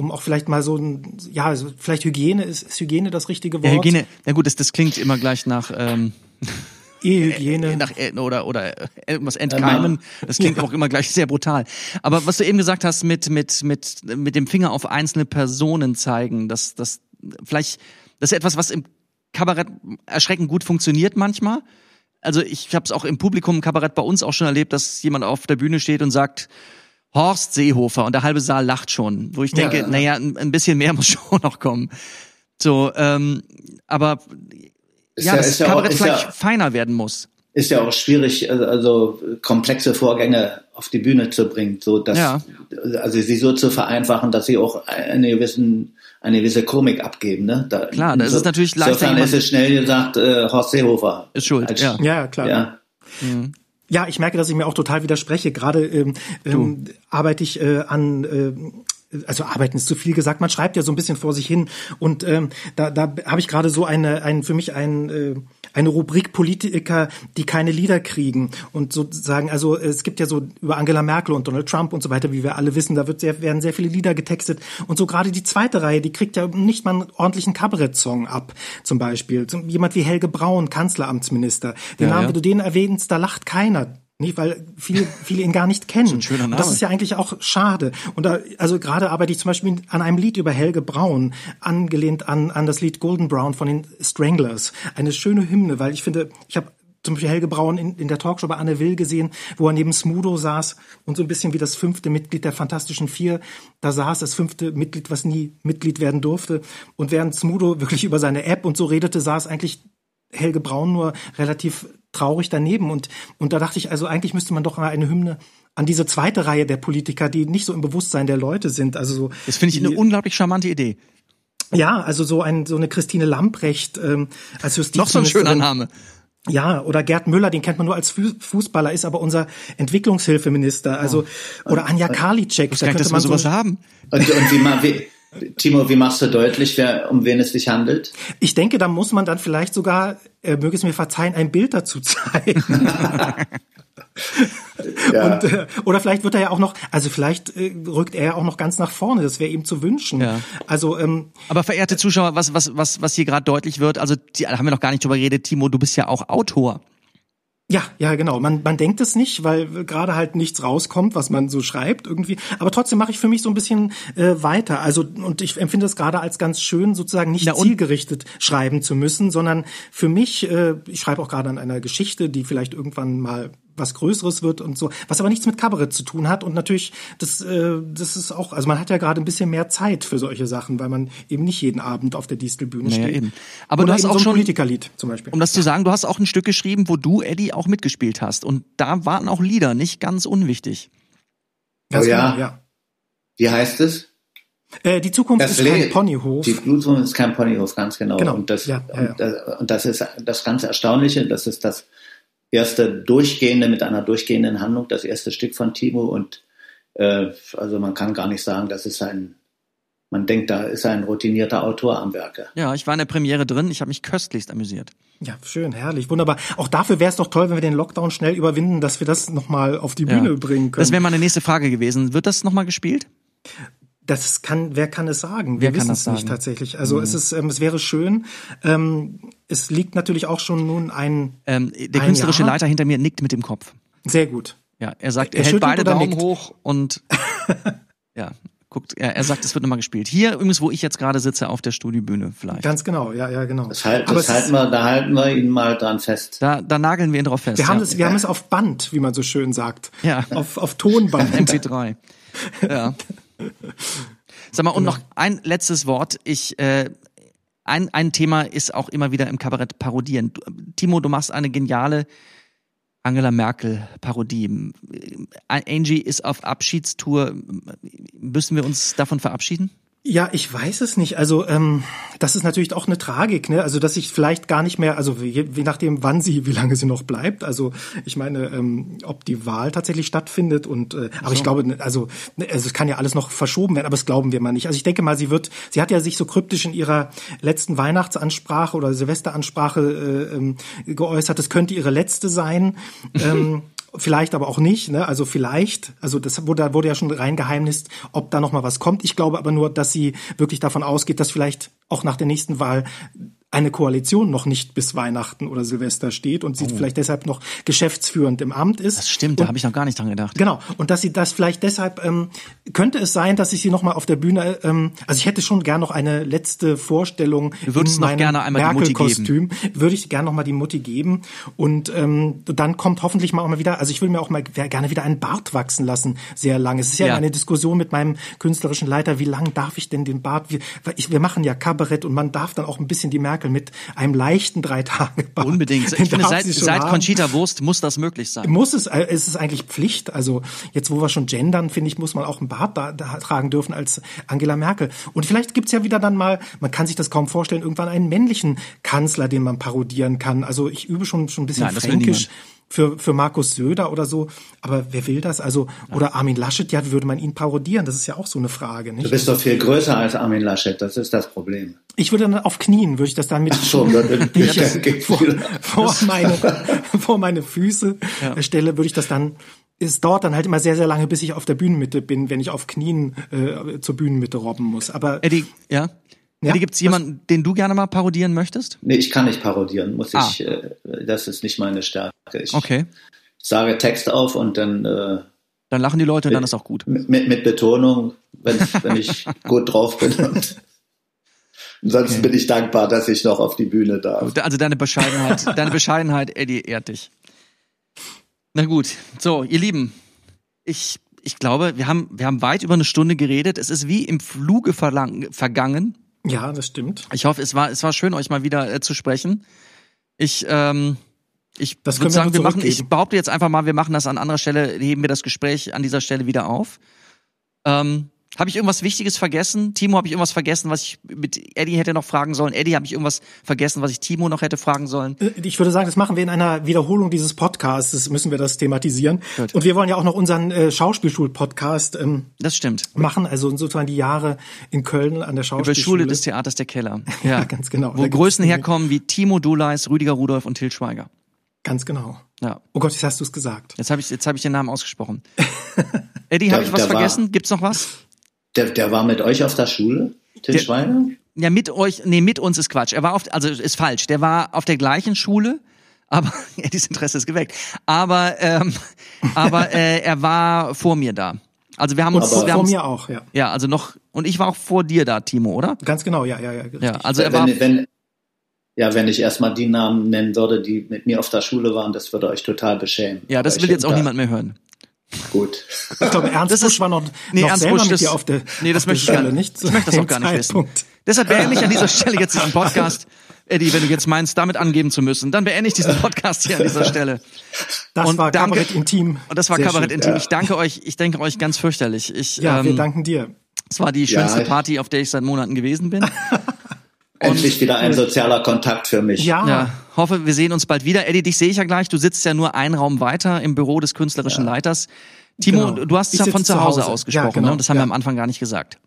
um auch vielleicht mal so ein, ja, also vielleicht Hygiene, ist, ist Hygiene das richtige Wort? Ja, Hygiene, na gut, das, das klingt immer gleich nach ähm (laughs) Ehehygiene. (laughs) Nach, oder, oder irgendwas entkeimen. Das klingt ja. auch immer gleich sehr brutal. Aber was du eben gesagt hast mit, mit, mit, mit dem Finger auf einzelne Personen zeigen, das, das, vielleicht, das ist etwas, was im Kabarett erschreckend gut funktioniert manchmal. Also ich habe es auch im Publikum im Kabarett bei uns auch schon erlebt, dass jemand auf der Bühne steht und sagt, Horst Seehofer und der halbe Saal lacht schon, wo ich denke, ja, ja. naja, ein bisschen mehr (laughs) muss schon noch kommen. So, ähm, aber ja, ja, das Kabarett ja auch, vielleicht ja, feiner werden muss. Ist ja auch schwierig, also, also komplexe Vorgänge auf die Bühne zu bringen, so dass, ja. also sie so zu vereinfachen, dass sie auch eine gewissen, eine gewisse Komik abgeben, ne? Da, klar, das so, ist natürlich leichter. Insofern ist es schnell gesagt, äh, Horst Seehofer. Ist schuld, als, ja. Ja, klar. Ja. Mhm. Ja, ich merke, dass ich mir auch total widerspreche. Gerade ähm, ähm, arbeite ich äh, an äh, also arbeiten ist zu viel gesagt, man schreibt ja so ein bisschen vor sich hin. Und ähm, da, da habe ich gerade so eine, ein, für mich ein, äh, eine Rubrik Politiker, die keine Lieder kriegen. Und sozusagen, also es gibt ja so über Angela Merkel und Donald Trump und so weiter, wie wir alle wissen, da wird sehr, werden sehr viele Lieder getextet. Und so gerade die zweite Reihe, die kriegt ja nicht mal einen ordentlichen Kabarett-Song ab, zum Beispiel. Jemand wie Helge Braun, Kanzleramtsminister, den ja, Namen, ja. wenn du den erwähnst, da lacht keiner nicht, weil viele, viele ihn gar nicht kennen. Das ist, ein schöner Name. das ist ja eigentlich auch schade. Und da, also gerade arbeite ich zum Beispiel an einem Lied über Helge Braun, angelehnt an, an das Lied Golden Brown von den Stranglers. Eine schöne Hymne, weil ich finde, ich habe zum Beispiel Helge Braun in, in der Talkshow bei Anne Will gesehen, wo er neben Smudo saß und so ein bisschen wie das fünfte Mitglied der Fantastischen Vier da saß, das fünfte Mitglied, was nie Mitglied werden durfte. Und während Smudo wirklich über seine App und so redete, saß eigentlich Helge Braun nur relativ traurig daneben. Und, und da dachte ich, also eigentlich müsste man doch mal eine Hymne an diese zweite Reihe der Politiker, die nicht so im Bewusstsein der Leute sind. Also so. Das finde ich eine unglaublich charmante Idee. Ja, also so ein so eine Christine Lamprecht ähm, als Justizministerin. Noch so ein schöner Name. Ja, oder Gerd Müller, den kennt man nur als Fußballer, ist aber unser Entwicklungshilfeminister. Also oh. oder Anja Karliczek. Da könnte man sowas so, haben. Und, und wie, man, wie, Timo, wie machst du deutlich, wer, um wen es sich handelt? Ich denke, da muss man dann vielleicht sogar, äh, möge es mir verzeihen, ein Bild dazu zeigen. (laughs) ja. Und, äh, oder vielleicht wird er ja auch noch, also vielleicht äh, rückt er ja auch noch ganz nach vorne. Das wäre ihm zu wünschen. Ja. Also, ähm, aber verehrte Zuschauer, was was was was hier gerade deutlich wird, also die, haben wir noch gar nicht drüber geredet. Timo, du bist ja auch Autor. Ja, ja, genau. Man, man denkt es nicht, weil gerade halt nichts rauskommt, was man so schreibt irgendwie. Aber trotzdem mache ich für mich so ein bisschen äh, weiter. Also und ich empfinde es gerade als ganz schön, sozusagen nicht zielgerichtet schreiben zu müssen, sondern für mich, äh, ich schreibe auch gerade an einer Geschichte, die vielleicht irgendwann mal was Größeres wird und so, was aber nichts mit Kabarett zu tun hat und natürlich das äh, das ist auch, also man hat ja gerade ein bisschen mehr Zeit für solche Sachen, weil man eben nicht jeden Abend auf der Distelbühne Naja, steht. eben. Aber Oder du hast eben auch so ein schon- Politikerlied zum Beispiel. Um das zu sagen, du hast auch ein Stück geschrieben, wo du, Eddie, auch mitgespielt hast. Und da waren auch Lieder nicht ganz unwichtig. Ganz Oh ja. genau, ja. Wie heißt es? Äh, die Zukunft ist Le- kein Ponyhof. Die Blutung ist kein Ponyhof, ganz genau. Genau, Und, das, ja, ja, ja. Und, das, und das ist das ganz Erstaunliche. Das ist das erste durchgehende mit einer durchgehenden Handlung, das erste Stück von Timo. Und äh, also man kann gar nicht sagen, das ist ein, man denkt, da ist ein routinierter Autor am Werke. Ja, ich war in der Premiere drin. Ich habe mich köstlichst amüsiert. Ja, schön, herrlich, wunderbar. Auch dafür wäre es doch toll, wenn wir den Lockdown schnell überwinden, dass wir das nochmal auf die Bühne Ja. bringen können. Das wäre meine nächste Frage gewesen. Wird das nochmal gespielt? Das kann, wer kann es sagen? Wer Wir kann wissen es nicht sagen? Mhm. tatsächlich. Also es ist, ähm, es wäre schön. Ähm, es liegt natürlich auch schon nun ein Ähm, der Ein künstlerische Jahr? Leiter hinter mir nickt mit dem Kopf. sehr gut. Ja, er sagt, Er er, hält beide Daumen nickt? hoch und (laughs) ja, guckt, er, er sagt, es wird nochmal gespielt. Hier übrigens, wo ich jetzt gerade sitze, auf der Studiobühne vielleicht. Ganz genau, ja, ja, genau. Das, halt, Aber das es halten wir, da halten wir ihn mal dran fest. Da, da nageln wir ihn drauf fest. wir haben ja. es, wir haben es auf Band, wie man so schön sagt. Ja. Auf, auf Tonband. (laughs) MP3. Ja. (laughs) Sag mal, und Genau. noch ein letztes Wort. Ich, äh, ein, ein Thema ist auch immer wieder im Kabarett parodieren. Du, Timo, du machst eine geniale Angela Merkel Parodie. Äh, Angie ist auf Abschiedstour. Müssen wir uns davon verabschieden? Ja, ich weiß es nicht. Also ähm, das ist natürlich auch eine Tragik, ne? Also dass ich vielleicht gar nicht mehr, also je, je nachdem, wann sie, wie lange sie noch bleibt. Also ich meine, ähm, ob die Wahl tatsächlich stattfindet und, äh, aber ich glaube, ne, also, ne, also es kann ja alles noch verschoben werden, aber das glauben wir mal nicht. Also ich denke mal, sie wird, sie hat ja sich so kryptisch in ihrer letzten Weihnachtsansprache oder Silvesteransprache äh, ähm, geäußert. Das könnte ihre letzte sein. ähm, (laughs) Vielleicht aber auch nicht, ne? Also vielleicht, also das wurde, wurde ja schon reingeheimnist, ob da noch mal was kommt. Ich glaube aber nur, dass sie wirklich davon ausgeht, dass vielleicht auch nach der nächsten Wahl eine Koalition noch nicht bis Weihnachten oder Silvester steht und sie vielleicht deshalb noch geschäftsführend im Amt ist. Oh. Das stimmt, da habe ich noch gar nicht dran gedacht. Genau. Und dass sie das vielleicht deshalb, ähm, könnte es sein, dass ich sie noch mal auf der Bühne, ähm, also ich hätte schon gern noch eine letzte Vorstellung Du würdest in noch meinem gerne einmal die Mutti Merkel-Kostüm. Würde ich gerne noch mal die Mutti geben. Und ähm, dann kommt hoffentlich mal auch mal wieder, also ich will mir auch mal gerne wieder einen Bart wachsen lassen, sehr lange. Es ist ja, Ja. eine Diskussion mit meinem künstlerischen Leiter, wie lang darf ich denn den Bart, wir, ich, wir machen ja Kabarett und man darf dann auch ein bisschen die Merkel mit einem leichten drei Tage Bart. Unbedingt. Ich finde, seit, seit. Conchita Wurst muss das möglich sein. Muss es, äh, ist es eigentlich Pflicht? Also jetzt, wo wir schon gendern, finde ich, muss man auch einen Bart da, da tragen dürfen als Angela Merkel. Und vielleicht gibt's ja wieder dann mal, man kann sich das kaum vorstellen, irgendwann einen männlichen Kanzler, den man parodieren kann. Also ich übe schon schon ein bisschen Nein, fränkisch. Für, für Markus Söder oder so, aber wer will das? Also oder Armin Laschet, ja, würde man ihn parodieren? Das ist ja auch so eine Frage, Du nicht? bist doch viel größer als Armin Laschet, das ist das Problem. Ich würde dann auf Knien, würde ich das dann mit (laughs) Schon, vor, vor, meine, vor meine Füße stelle, würde ich das dann. Es dauert dann halt immer sehr, sehr lange, bis ich auf der Bühnenmitte bin, wenn ich auf Knien äh, zur Bühnenmitte robben muss. Aber Eddie, ja? Ja, Eddie, gibt's jemanden, den du gerne mal parodieren möchtest? Nee, ich kann nicht parodieren, muss Ah. ich, äh, das ist nicht meine Stärke. Ich Okay. sage Text auf und dann äh, Dann lachen die Leute und dann ist auch gut. mit, mit Betonung, wenn, wenn ich (laughs) gut drauf bin. Und ansonsten Okay. bin ich dankbar, dass ich noch auf die Bühne darf. Also deine Bescheidenheit, (laughs) deine Bescheidenheit, Eddie, ehrt dich. Na gut, so, ihr Lieben, ich, ich glaube, wir haben, wir haben weit über eine Stunde geredet. Es ist wie im Fluge vergangen. Ja, das stimmt. Ich hoffe, es war, es war schön, euch mal wieder äh, zu sprechen. Ich, ähm, ich würde sagen, wir machen, ich behaupte jetzt einfach mal, wir machen das an anderer Stelle, heben wir das Gespräch an dieser Stelle wieder auf. Ähm, habe ich irgendwas Wichtiges vergessen? Timo, habe ich irgendwas vergessen, was ich mit Eddie hätte noch fragen sollen? Eddie, habe ich irgendwas vergessen, was ich Timo noch hätte fragen sollen? Äh, Ich würde sagen, das machen wir in einer Wiederholung dieses Podcasts. Das müssen wir das thematisieren. Und wir wollen ja auch noch unseren äh, Schauspielschul-Podcast ähm, Das stimmt. machen. Also sozusagen die Jahre in Köln an der Über Schauspielschule. Schule des Theaters der Keller. (laughs) Ja, ganz genau. Wo Größen herkommen wie Timo Duleis, Rüdiger Rudolph und Til Schweiger. Ganz genau. Ja, Oh Gott, jetzt hast du es gesagt. jetzt habe ich, jetzt hab ich den Namen ausgesprochen. (laughs) Eddie, habe ich was war- vergessen? Gibt's noch was? Der, der war mit euch auf der Schule, Til Der- Schweiger? Ja, mit euch, nee, mit uns ist Quatsch. Er war auf, also ist falsch. Der war auf der gleichen Schule, (laughs) aber Eddies Interesse ist geweckt. Aber, ähm, (laughs) aber äh, er war vor mir da. Also wir haben uns, Aber- wir Vor haben mir auch, ja. ja, also noch und ich war auch vor dir da, Timo, oder? Ganz genau, ja, ja, ja. richtig. Ja, also er war wenn, wenn, ja, wenn ich erstmal die Namen nennen würde, die mit mir auf der Schule waren, das würde euch total beschämen. Ja, das Aber will jetzt auch da- niemand mehr hören. Gut. Ich glaube, (laughs) Ernst Das ist- Busch war noch, Nee, noch Ernst selber Busch, mit das- dir auf der Nee, das möchte ich gar nicht. Ich möchte das auch gar nicht wissen. Zeitpunkt. Deshalb beende ich an dieser (laughs) Stelle jetzt diesen Podcast. Eddie, wenn du jetzt meinst, damit angeben zu müssen, dann beende ich diesen Podcast hier an dieser Stelle. Das Und war danke- Kabarett Intim. Und das war Sehr Kabarett schön. Intim. Ich danke euch, ich danke euch ganz fürchterlich. Ich, Ja, wir ähm, danken dir. es war die Ja, schönste ich- Party, auf der ich seit Monaten gewesen bin. (laughs) Endlich wieder ein sozialer Kontakt für mich. Ja, Ja, hoffe, wir sehen uns bald wieder. Eddie, dich sehe ich ja gleich. Du sitzt ja nur einen Raum weiter im Büro des künstlerischen Leiters. Timo, Genau. du hast es ja von zu Hause Hause. ausgesprochen, Ja, genau. ne? Das haben wir Ja. am Anfang gar nicht gesagt.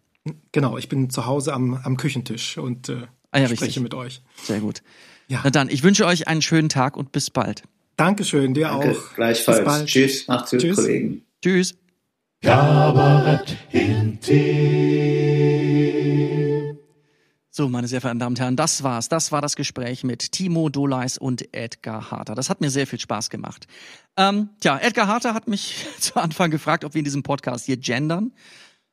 genau. Ich bin zu Hause am, am Küchentisch und äh, Ah ja, spreche richtig. mit euch. Sehr gut. Ja. Na dann, ich wünsche euch einen schönen Tag und bis bald. Dankeschön, dir Danke, auch. gleichfalls. Bis bald. Tschüss, macht's gut, Tschüss. Kollegen. Tschüss. Kabarett Intim. So, meine sehr verehrten Damen und Herren, das war's. Das war das Gespräch mit Timo Doleis und Edgar Harter. Das hat mir sehr viel Spaß gemacht. Ähm, tja, Edgar Harter hat mich (laughs) zu Anfang gefragt, ob wir in diesem Podcast hier gendern.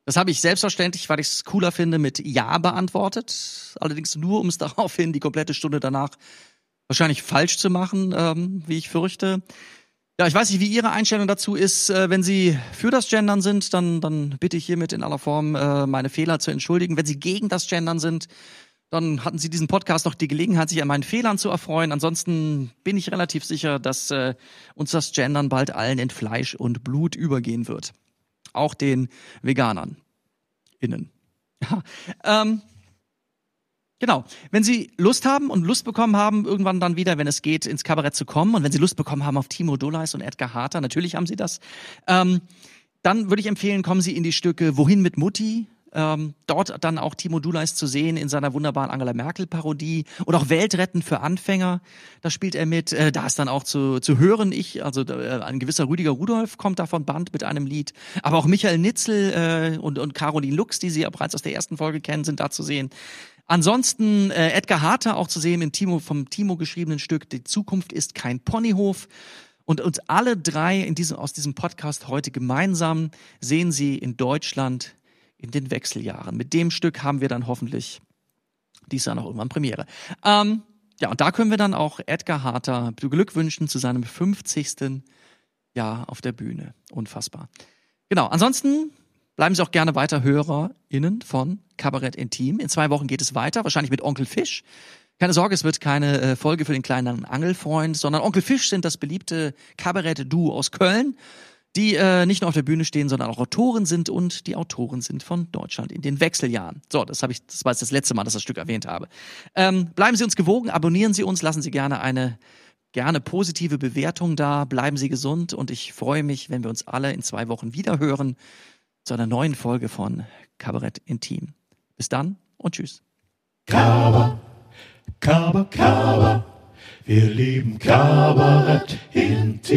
Das habe ich selbstverständlich, weil ich es cooler finde, mit Ja beantwortet. Allerdings nur, um es (laughs) daraufhin die komplette Stunde danach wahrscheinlich falsch zu machen, ähm, wie ich fürchte. Ja, ich weiß nicht, wie Ihre Einstellung dazu ist. Äh, wenn Sie für das Gendern sind, dann, dann bitte ich hiermit in aller Form äh, meine Fehler zu entschuldigen. Wenn Sie gegen das Gendern sind, dann hatten Sie diesen Podcast noch die Gelegenheit, sich an meinen Fehlern zu erfreuen. Ansonsten bin ich relativ sicher, dass äh, uns das Gendern bald allen in Fleisch und Blut übergehen wird. Auch den Veganern. Innen. Ja, (laughs) ähm, Genau. Wenn Sie Lust haben und Lust bekommen haben, irgendwann dann wieder, wenn es geht, ins Kabarett zu kommen und wenn Sie Lust bekommen haben auf Timo Doleis und Edgar Harter, natürlich haben Sie das, ähm, dann würde ich empfehlen, kommen Sie in die Stücke Wohin mit Mutti, ähm, dort dann auch Timo Doleis zu sehen in seiner wunderbaren Angela Merkel-Parodie oder auch Weltretten für Anfänger. Da spielt er mit. Äh, da ist dann auch zu, zu hören, ich, also äh, ein gewisser Rüdiger Rudolph kommt da von Band mit einem Lied. Aber auch Michael Nitzel äh, und, und Caroline Lux, die Sie ja bereits aus der ersten Folge kennen, sind da zu sehen. Ansonsten äh, Edgar Harter auch zu sehen im Timo, vom Timo geschriebenen Stück Die Zukunft ist kein Ponyhof. Und uns alle drei in diesem, aus diesem Podcast heute gemeinsam sehen Sie in Deutschland in den Wechseljahren. Mit dem Stück haben wir dann hoffentlich dies Jahr noch irgendwann Premiere. Ähm, ja, und da können wir dann auch Edgar Harter beglückwünschen zu seinem 50. Jahr auf der Bühne. Unfassbar. Genau, ansonsten bleiben Sie auch gerne weiter HörerInnen von Kabarett Intim. In zwei Wochen geht es weiter, wahrscheinlich mit Onkel Fisch. Keine Sorge, es wird keine äh, Folge für den kleinen Angelfreund, sondern Onkel Fisch sind das beliebte Kabarett-Duo aus Köln, die äh, nicht nur auf der Bühne stehen, sondern auch Autoren sind und die Autoren sind von Deutschland in den Wechseljahren. So, das habe ich, das war jetzt das letzte Mal, dass ich das Stück erwähnt habe. Ähm, bleiben Sie uns gewogen, abonnieren Sie uns, lassen Sie gerne eine gerne positive Bewertung da, bleiben Sie gesund und ich freue mich, wenn wir uns alle in zwei Wochen wieder hören zu einer neuen Folge von Kabarett Intim. Bis dann und tschüss. Kaber, Kaber, Kaber. Wir lieben Kabarett Intim.